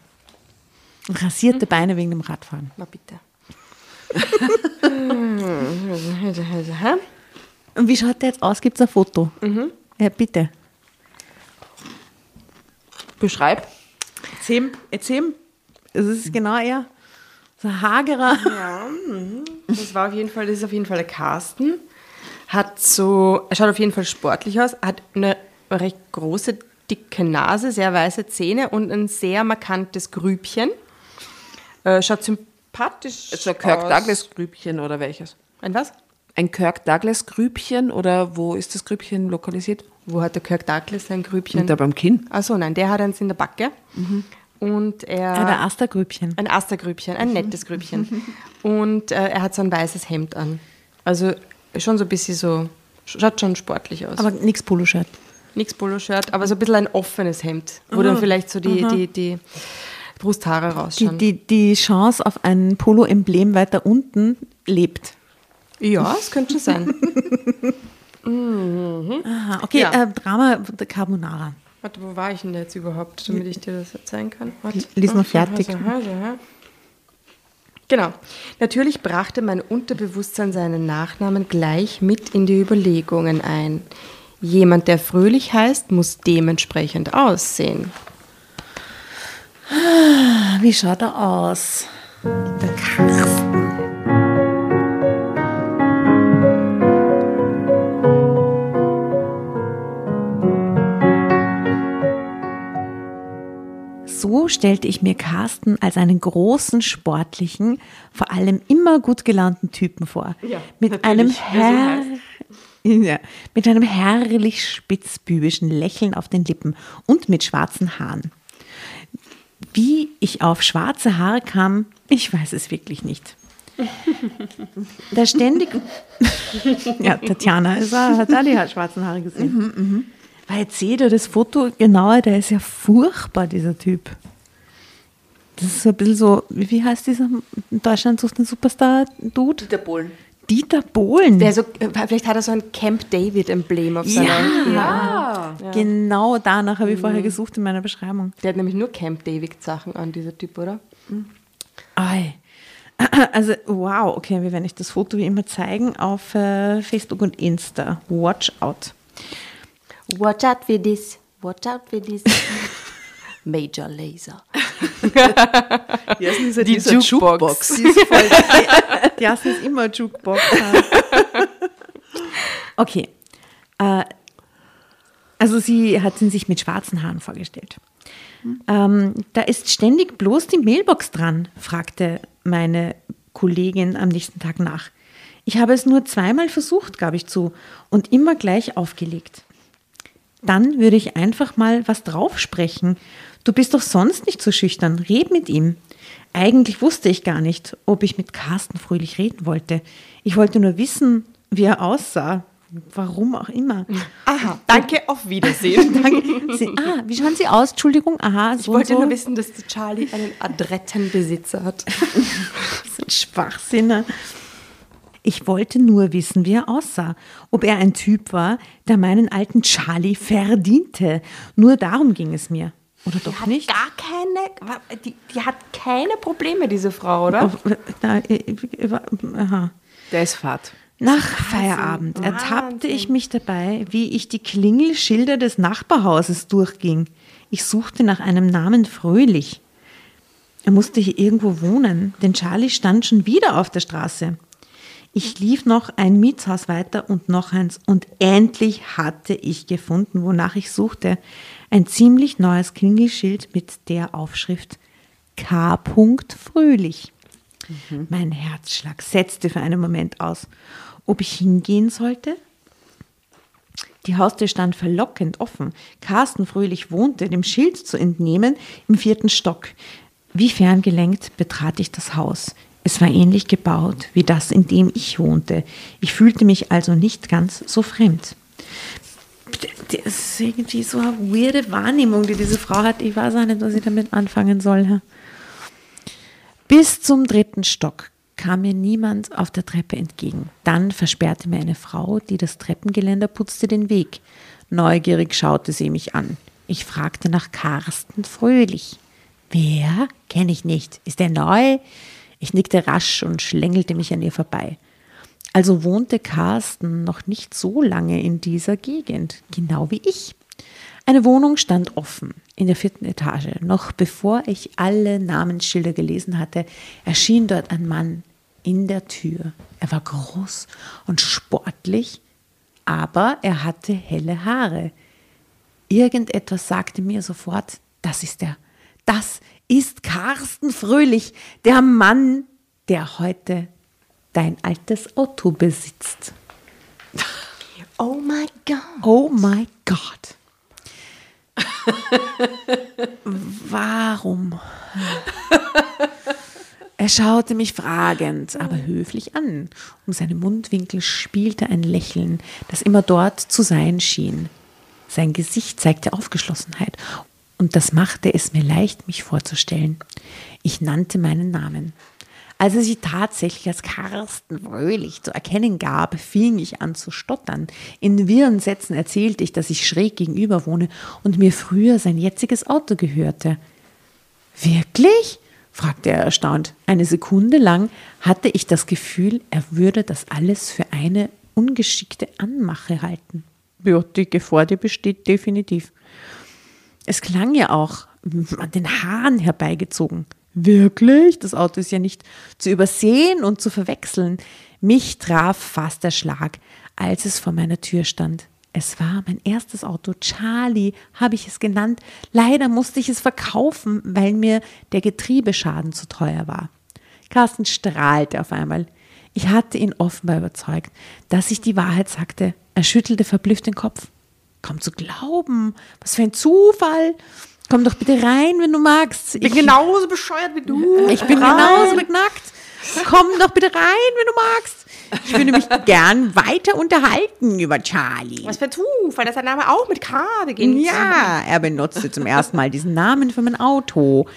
Und Mhm. Rasierte Beine wegen dem Radfahren. Na bitte. Und wie schaut der jetzt aus? Gibt es ein Foto? Mhm. Ja, bitte. Beschreib. Erzähl, erzähl. Es ist genau er. So ein hagerer. Ja, mhm. das war auf jeden Fall, das ist auf jeden Fall der Carsten. Hat so, er schaut auf jeden Fall sportlich aus, hat eine recht große, dicke Nase, sehr weiße Zähne und ein sehr markantes Grübchen. Äh, schaut sympathisch So ein Kirk aus. Douglas Grübchen oder welches? Ein was? Ein Kirk Douglas Grübchen oder wo ist das Grübchen lokalisiert? Wo hat der Kirk Douglas sein Grübchen? Und da beim Kinn. Achso, nein, der hat eins in der Backe. Und er. Ein Astergrübchen. Ein Astergrübchen, ein nettes Grübchen. Und äh, er hat so ein weißes Hemd an. Also schon so ein bisschen so, schaut schon sportlich aus. Aber nichts Poloshirt. Nix Poloshirt, aber so ein bisschen ein offenes Hemd, wo dann vielleicht so die, die, die Brusthaare Die, rausschauen. die, die Chance auf ein Polo-Emblem weiter unten lebt. Ja, das könnte schon sein. Aha, okay, Ja. äh, Drama der Carbonara. Warte, wo war ich denn jetzt überhaupt, damit ich dir das erzählen kann? Warte. Lies noch fertig. Genau. Natürlich brachte mein Unterbewusstsein seinen Nachnamen gleich mit in die Überlegungen ein. Jemand, der fröhlich heißt, muss dementsprechend aussehen. Wie schaut er aus? Der Karsten. So stellte ich mir Carsten als einen großen, sportlichen, vor allem immer gut gelaunten Typen vor. mit einem Herr ja, mit einem herrlich spitzbübischen Lächeln auf den Lippen und mit schwarzen Haaren. Wie ich auf schwarze Haare kam, ich weiß es wirklich nicht. Da ständig. ja, Tatjana ist hat auch die schwarzen Haare gesehen. Weil jetzt seht ihr das Foto genauer, der ist ja furchtbar, dieser Typ. Das ist so ein bisschen so, wie heißt dieser in Deutschland sucht ein Superstar-Dude? Der Bohlen. Dieter Bohlen. Der so, vielleicht hat er so ein Camp David-Emblem auf seiner. Ja. Genau danach habe ich vorher gesucht in meiner Beschreibung. Der hat nämlich nur Camp David-Sachen an, dieser Typ, oder? Ei. Also, wow, okay, wir werden euch das Foto wie immer zeigen auf äh, Facebook und Insta. Watch out. Watch out for this. Watch out for this. Major Laser. Ja, ist dieser, Die dieser Jukebox. Die ist voll, die, die Jassen ist immer Jukebox. Okay. Äh, also sie hat ihn sich mit schwarzen Haaren vorgestellt. Ähm, da ist ständig bloß die Mailbox dran, fragte meine Kollegin am nächsten Tag nach. Ich habe es nur zweimal versucht, gab ich zu, und immer gleich aufgelegt. Dann würde ich einfach mal was draufsprechen. Du bist doch sonst nicht so schüchtern. Red mit ihm. Eigentlich wusste ich gar nicht, ob ich mit Carsten Fröhlich reden wollte. Ich wollte nur wissen, wie er aussah. Warum auch immer. Aha, danke, auf Wiedersehen. Danke. Sie, ah, wie schauen Sie aus? Entschuldigung. Aha, so Ich wollte so. nur wissen, dass Charlie einen adretten Besitzer hat. Das sind Schwachsinne. Ich wollte nur wissen, wie er aussah. Ob er ein Typ war, der meinen alten Charlie verdiente. Nur darum ging es mir. Oder doch nicht? Gar keine, die, die hat keine Probleme, diese Frau, oder? Oh, na, äh, äh, aha. Der ist Fahrt. Nach Feierabend ertappte ich mich dabei, wie ich die Klingelschilder des Nachbarhauses durchging. Ich suchte nach einem Namen Fröhlich. Er musste hier irgendwo wohnen, denn Charlie stand schon wieder auf der Straße. Ich lief noch ein Mietshaus weiter und noch eins und endlich hatte ich gefunden, wonach ich suchte. Ein ziemlich neues Klingelschild mit der Aufschrift K. Fröhlich. Mein Herzschlag setzte für einen Moment aus. Ob ich hingehen sollte? Die Haustür stand verlockend offen. Carsten Fröhlich wohnte, dem Schild zu entnehmen, im vierten Stock. Wie ferngelenkt betrat ich das Haus. Es war ähnlich gebaut wie das, in dem ich wohnte. Ich fühlte mich also nicht ganz so fremd. Das ist irgendwie so eine weirde Wahrnehmung, die diese Frau hat. Ich weiß auch nicht, was ich damit anfangen soll. Bis zum dritten Stock kam mir niemand auf der Treppe entgegen. Dann versperrte mir eine Frau, die das Treppengeländer putzte, den Weg. Neugierig schaute sie mich an. Ich fragte nach Carsten Fröhlich. Wer? Kenne ich nicht. Ist er neu? Ich nickte rasch und schlängelte mich an ihr vorbei. Also wohnte Carsten noch nicht so lange in dieser Gegend, genau wie ich. Eine Wohnung stand offen in der vierten Etage. Noch bevor ich alle Namensschilder gelesen hatte, erschien dort ein Mann in der Tür. Er war groß und sportlich, aber er hatte helle Haare. Irgendetwas sagte mir sofort, das ist er. Das ist Carsten Fröhlich, der Mann, der heute dein altes Auto besitzt. Oh my God. Oh my God. Warum? Er schaute mich fragend, aber höflich an. Um seine Mundwinkel spielte ein Lächeln, das immer dort zu sein schien. Sein Gesicht zeigte Aufgeschlossenheit, und das machte es mir leicht, mich vorzustellen. Ich nannte meinen Namen. Als er sich tatsächlich als Carsten Fröhlich zu erkennen gab, fing ich an zu stottern. In wirren Sätzen erzählte ich, dass ich schräg gegenüber wohne und mir früher sein jetziges Auto gehörte. Wirklich? fragte er erstaunt. Eine Sekunde lang hatte ich das Gefühl, er würde das alles für eine ungeschickte Anmache halten. Ja, die Gefahr, die besteht definitiv. Es klang ja auch an den Haaren herbeigezogen. Wirklich? Das Auto ist ja nicht zu übersehen und zu verwechseln. Mich traf fast der Schlag, als es vor meiner Tür stand. Es war mein erstes Auto. Charlie habe ich es genannt. Leider musste ich es verkaufen, weil mir der Getriebeschaden zu teuer war. Carsten strahlte auf einmal. Ich hatte ihn offenbar überzeugt, dass ich die Wahrheit sagte. Er schüttelte verblüfft den Kopf. Kaum zu glauben. Was für ein Zufall. Komm doch bitte rein, wenn du magst. Ich bin genauso bescheuert wie du. Ich bin genauso beknackt. Komm doch bitte rein, wenn du magst. Ich würde mich gern weiter unterhalten über Charlie. Was für ein Zufall, dass der Name auch mit K beginnt. Ja, er benutzte zum ersten Mal diesen Namen für mein Auto.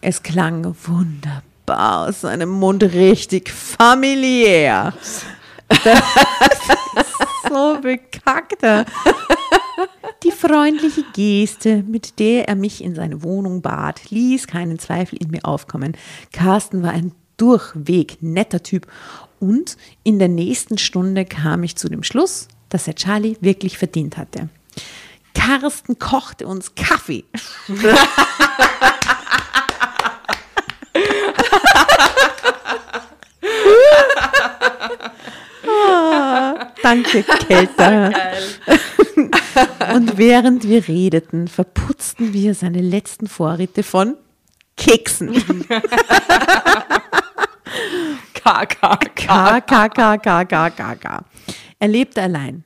Es klang wunderbar aus seinem Mund, richtig familiär. Ist so bekackter. Die freundliche Geste, mit der er mich in seine Wohnung bat, ließ keinen Zweifel in mir aufkommen. Carsten war ein durchweg netter Typ und in der nächsten Stunde kam ich zu dem Schluss, dass er Charlie wirklich verdient hatte. Carsten kochte uns Kaffee. Ah, danke, Kelter. Und während wir redeten, verputzten wir seine letzten Vorräte von Keksen. K, K, K, K, K, K, K, K, K. Er lebte allein.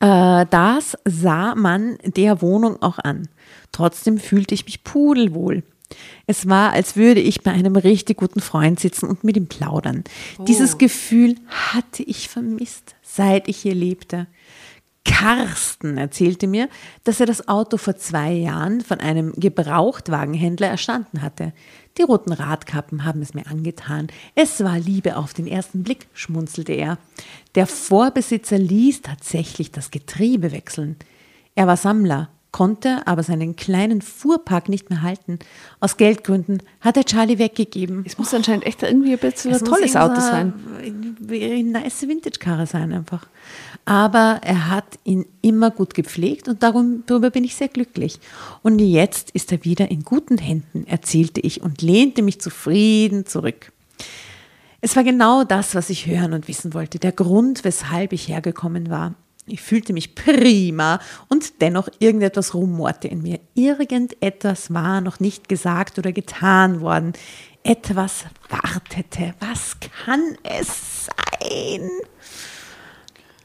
Äh, das sah man der Wohnung auch an. Trotzdem fühlte ich mich pudelwohl. Es war, als würde ich bei einem richtig guten Freund sitzen und mit ihm plaudern. Dieses Gefühl hatte ich vermisst, seit ich hier lebte. Carsten erzählte mir, dass er das Auto vor zwei Jahren von einem Gebrauchtwagenhändler erstanden hatte. Die roten Radkappen haben es mir angetan. Es war Liebe auf den ersten Blick, schmunzelte er. Der Vorbesitzer ließ tatsächlich das Getriebe wechseln. Er war Sammler, konnte aber seinen kleinen Fuhrpark nicht mehr halten. Aus Geldgründen hat er Charlie weggegeben. Es muss anscheinend echt irgendwie ein bisschen ein Es tolles Auto sein. Eine eine nice Vintage-Karre sein einfach. Aber er hat ihn immer gut gepflegt und darum, darüber bin ich sehr glücklich. Und jetzt ist er wieder in guten Händen, erzählte ich und lehnte mich zufrieden zurück. Es war genau das, was ich hören und wissen wollte, der Grund, weshalb ich hergekommen war. Ich fühlte mich prima und dennoch irgendetwas rumorte in mir. Irgendetwas war noch nicht gesagt oder getan worden. Etwas wartete. Was kann es sein?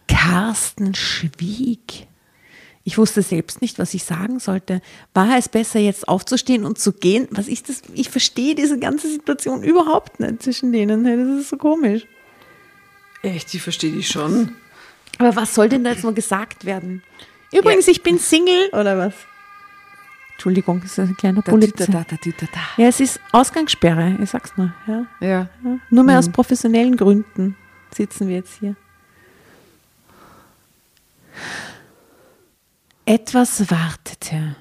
Carsten schwieg. Ich wusste selbst nicht, was ich sagen sollte. War es besser, jetzt aufzustehen und zu gehen? Was ist das? Ich verstehe diese ganze Situation überhaupt nicht zwischen denen. Das ist so komisch. Echt, ich verstehe die schon. Aber was soll denn da jetzt noch gesagt werden? Übrigens, ich bin Single oder was? Entschuldigung, das ist ein kleiner da. Ja, es ist Ausgangssperre, ich sag's nur. Ja. Ja. Ja. Nur mehr aus professionellen Gründen sitzen wir jetzt hier. Etwas wartete.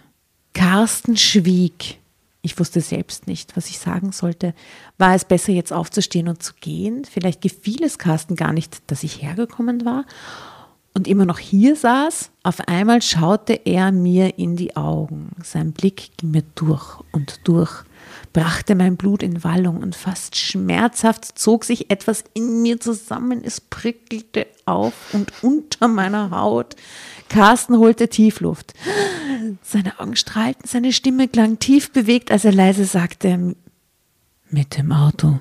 Carsten schwieg. Ich wusste selbst nicht, was ich sagen sollte. War es besser, jetzt aufzustehen und zu gehen? Vielleicht gefiel es Carsten gar nicht, dass ich hergekommen war und immer noch hier saß. Auf einmal schaute er mir in die Augen. Sein Blick ging mir durch und durch, brachte mein Blut in Wallung und fast schmerzhaft zog sich etwas in mir zusammen. Es prickelte auf und unter meiner Haut. Carsten holte Tiefluft. Seine Augen strahlten, seine Stimme klang tief bewegt, als er leise sagte, mit dem Auto.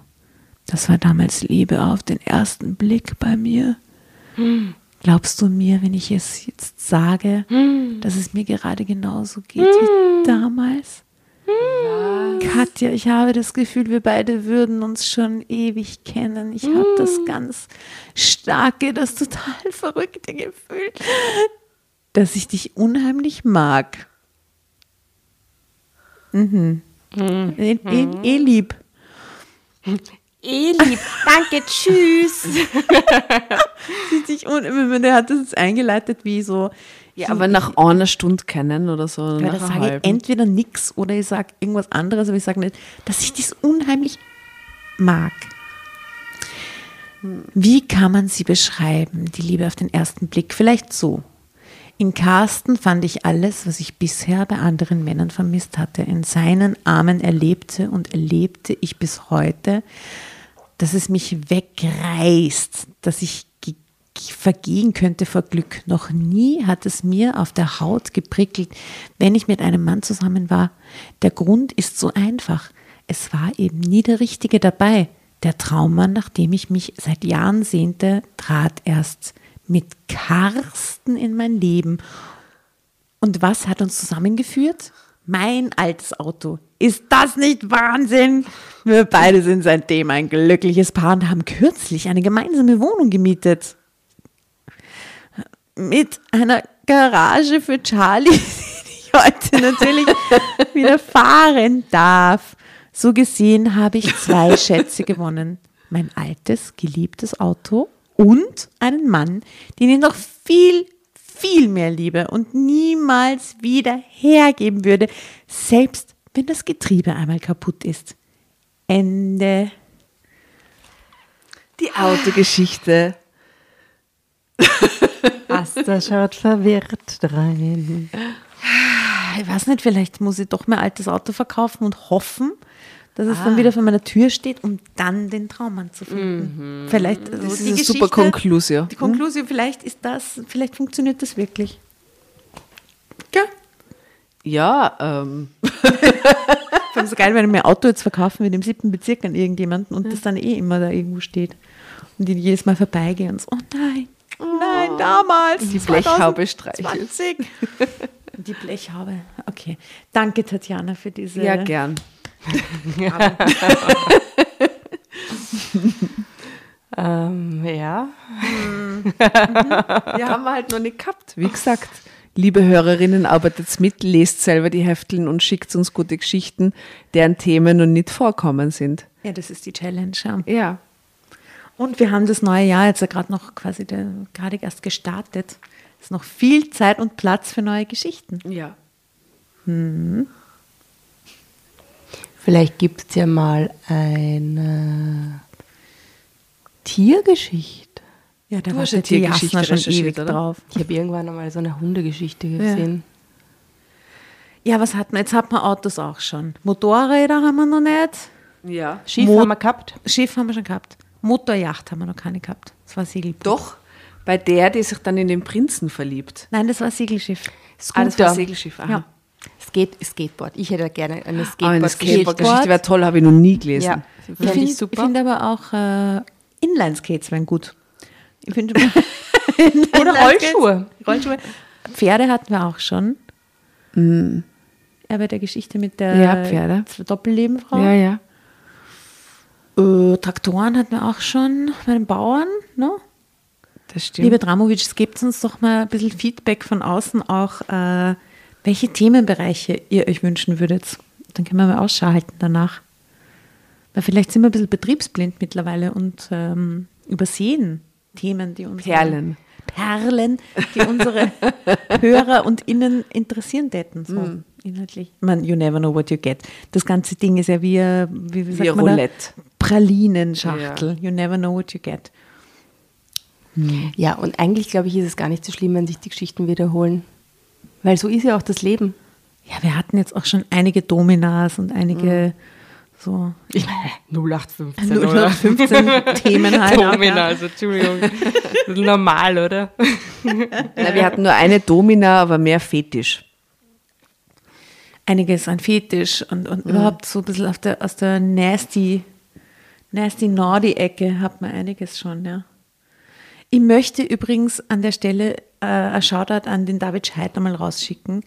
Das war damals Liebe auf den ersten Blick bei mir. Glaubst du mir, wenn ich es jetzt sage, dass es mir gerade genauso geht wie damals? Katja, ich habe das Gefühl, wir beide würden uns schon ewig kennen. Ich habe das ganz starke, das total verrückte Gefühl, dass ich dich unheimlich mag. Mhm. Eh, eh, eh lieb. Eh lieb, danke, tschüss. Sieht sich un der hat das jetzt eingeleitet wie so. Ja, aber nach einer Stunde kennen oder so. Ja, da sage ich entweder nichts oder ich sage irgendwas anderes, aber ich sage nicht, dass ich das unheimlich mag. Wie kann man sie beschreiben, die Liebe auf den ersten Blick? Vielleicht so. In Carsten fand ich alles, was ich bisher bei anderen Männern vermisst hatte. In seinen Armen erlebte und erlebte ich bis heute, dass es mich wegreißt, dass ich vergehen könnte vor Glück. Noch nie hat es mir auf der Haut geprickelt, wenn ich mit einem Mann zusammen war. Der Grund ist so einfach. Es war eben nie der Richtige dabei. Der Traummann, nach dem ich mich seit Jahren sehnte, trat erst mit Karsten in mein Leben. Und was hat uns zusammengeführt? Mein altes Auto. Ist das nicht Wahnsinn? Wir beide sind seitdem ein glückliches Paar und haben kürzlich eine gemeinsame Wohnung gemietet. Mit einer Garage für Charlie, die ich heute natürlich wieder fahren darf. So gesehen habe ich zwei Schätze gewonnen. Mein altes, geliebtes Auto und einen Mann, den ich noch viel, viel mehr liebe und niemals wieder hergeben würde, selbst wenn das Getriebe einmal kaputt ist. Ende. Die Autogeschichte. Asta schaut verwirrt rein. Ich weiß nicht, vielleicht muss ich doch mein altes Auto verkaufen und hoffen, dass es dann wieder vor meiner Tür steht, um dann den Traummann zu finden. Vielleicht also Das ist die eine Geschichte, super Konklusion. Die Konklusion, vielleicht ist das, vielleicht funktioniert das wirklich. Ja. Ja, ähm, Vor allem so geil, wenn ich mein Auto jetzt verkaufen will im siebten Bezirk an irgendjemanden und das dann eh immer da irgendwo steht. Und ich jedes Mal vorbeigehe und so, oh nein, nein, damals. die Blechhaube streichelt. 20. Die Blechhaube. Okay. Danke, Tatjana, für diese. Ja, gern. Ähm, ja. Haben wir halt noch nicht gehabt. Wie gesagt, liebe Hörerinnen, arbeitet mit, lest selber die Hefteln und schickt uns gute Geschichten, deren Themen noch nicht vorkommen sind. Ja, das ist die Challenge. Ja. Ja. Und wir haben das neue Jahr jetzt ja gerade noch quasi der, gerade erst gestartet. Es ist noch viel Zeit und Platz für neue Geschichten. Ja. Vielleicht gibt es ja mal eine Tiergeschichte. Ja, da war eine Tiergeschichte schon ewig oder? drauf. Ich habe irgendwann einmal so eine Hundegeschichte gesehen. Ja, was hat man? Jetzt hat man Autos auch schon. Motorräder haben wir noch nicht. Ja. Schiff Mo- haben wir gehabt. Schiff haben wir schon gehabt. Motorjacht haben wir noch keine gehabt. Das war Segelboot. Doch, bei der, die sich dann in den Prinzen verliebt. Nein, das war Segelschiff. Ah, das war. Segelschiff. Aha. Ja. Skate, Skateboard. Ich hätte gerne eine Ah, Skateboard. eine Skateboard. Skateboard-Geschichte wäre toll, habe ich noch nie gelesen. Ja, Ich finde ich super. find aber auch äh, Inline-Skates wären gut. Ich finde Oder Rollschuhe. Rollschuhe. Pferde hatten wir auch schon. Ja, bei der Geschichte mit der Ja, Pferde. Doppellebenfrau. Ja, ja. Äh, Traktoren hatten wir auch schon bei den Bauern. Ne? Das stimmt. Liebe Dramovic, gebt uns doch mal ein bisschen Feedback von außen auch, äh, welche Themenbereiche ihr euch wünschen würdet. Dann können wir mal Ausschau halten danach. Weil vielleicht sind wir ein bisschen betriebsblind mittlerweile und ähm, übersehen Themen, die uns. Perlen. Perlen, die unsere Hörer und Innen interessieren täten. So Mm. Inhaltlich. Ich meine, you never know what you get. Das ganze Ding ist ja wie, wie, wie, Wie sagt ein man? Roulette. Pralinenschachtel. You never know what you get. Ja, und eigentlich glaube ich, ist es gar nicht so schlimm, wenn sich die Geschichten wiederholen. Weil so ist ja auch das Leben. Ja, wir hatten jetzt auch schon einige Dominas und einige so Ich meine, 0815 0815 Themen halt. Domina, ja. also Entschuldigung. Das ist normal, oder? Na, wir hatten nur eine Domina, aber mehr Fetisch. Einiges an Fetisch und, und überhaupt so ein bisschen auf der, aus der nasty, nasty naughty Ecke hat man einiges schon, ja. Ich möchte übrigens an der Stelle äh, ein Shoutout an den David Scheidt mal rausschicken,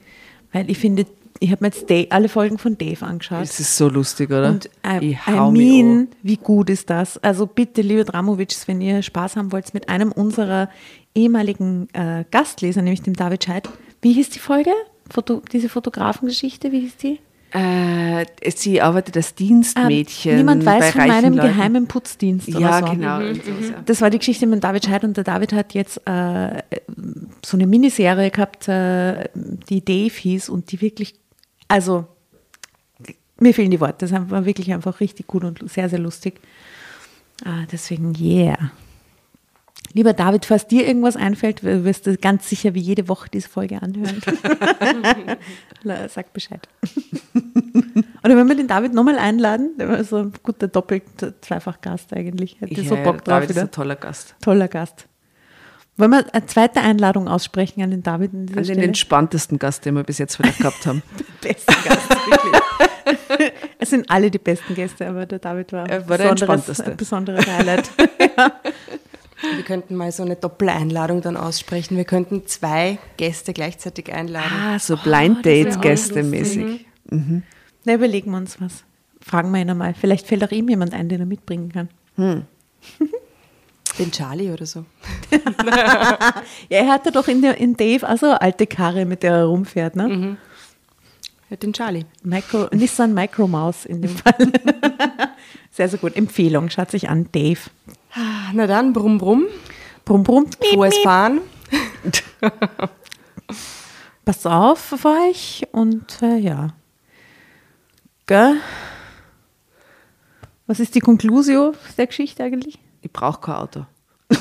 weil ich finde, ich habe mir jetzt Dave, alle Folgen von Dave angeschaut. Das ist so lustig, oder? Und I, ich I hau mich mean, an. wie gut ist das? Also bitte, liebe Dramovics, wenn ihr Spaß haben wollt mit einem unserer ehemaligen äh, Gastleser, nämlich dem David Scheidt. Wie hieß die Folge? Foto, diese Fotografengeschichte, wie hieß die? Äh, sie arbeitet als Dienstmädchen. Ah, niemand weiß bei von meinem Leuten. geheimen Putzdienst Ja, so. genau. sowas, ja. Das war die Geschichte mit David Scheidt und der David hat jetzt äh, so eine Miniserie gehabt, äh, die Dave hieß und die wirklich, also mir fehlen die Worte, das war wirklich einfach richtig gut und sehr, sehr lustig. Ah, deswegen, yeah. Lieber David, falls dir irgendwas einfällt, wirst du ganz sicher wie jede Woche diese Folge anhören. Sag Bescheid. Oder wenn wir den David nochmal einladen, der war so ein guter Doppelt-Zweifach-Gast eigentlich. Hätte so Ja, Bock drauf David ist wieder. ein toller Gast. Toller Gast. Wollen wir eine zweite Einladung aussprechen an den David an Also den Stelle? entspanntesten Gast, den wir bis jetzt vielleicht gehabt haben. besten Gast, wirklich. es sind alle die besten Gäste, aber der David war, war der besonderes, ein besonderes Highlight. Wir könnten mal so eine Doppeleinladung dann aussprechen. Wir könnten zwei Gäste gleichzeitig einladen. Ah, so Blind Date Gäste Mhm. mäßig. Na, überlegen wir uns was. Fragen wir ihn einmal. Vielleicht fällt auch ihm jemand ein, den er mitbringen kann. Den Charlie oder so. Ja, er hatte doch in, der, in Dave also eine alte Karre, mit der er rumfährt, ne? Ja, den Charlie. Micro, Nissan Micro Mouse in dem Fall. sehr, sehr gut. Empfehlung, schaut sich an, Dave. Na dann, brumm, brumm. Brumm, brumm. Frohes Fahren. Passt auf auf euch und äh, ja. Gell? Was ist die Conclusio der Geschichte eigentlich? Ich brauche kein Auto.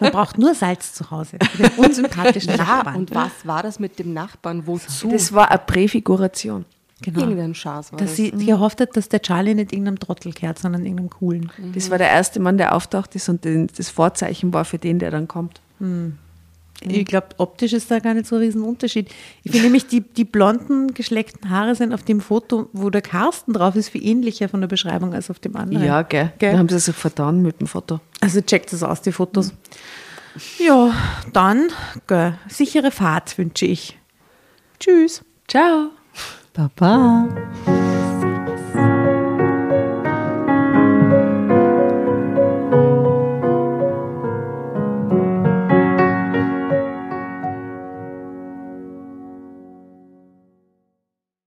Man braucht nur Salz zu Hause. Den unsympathischen Ja, Nachbarn. und was war das mit dem Nachbarn? Wozu? Das war eine Präfiguration. Genau. Irgendein Schaß war Dass das. sie gehofft hat, dass der Charlie nicht irgendeinem Trottel kehrt, sondern irgendeinem coolen. Das war der erste Mann, der auftaucht ist und den, das Vorzeichen war für den, der dann kommt. Ich glaube, optisch ist da gar nicht so ein Riesenunterschied. Ich finde nämlich, die, die blonden, geschleckten Haare sind auf dem Foto, wo der Carsten drauf ist, viel ähnlicher von der Beschreibung als auf dem anderen. Ja, gell? Gell? Da haben sie sich vertan mit dem Foto. Also checkt das aus, die Fotos. Ja, dann gell, sichere Fahrt wünsche ich. Tschüss. Ciao. Baba. pa.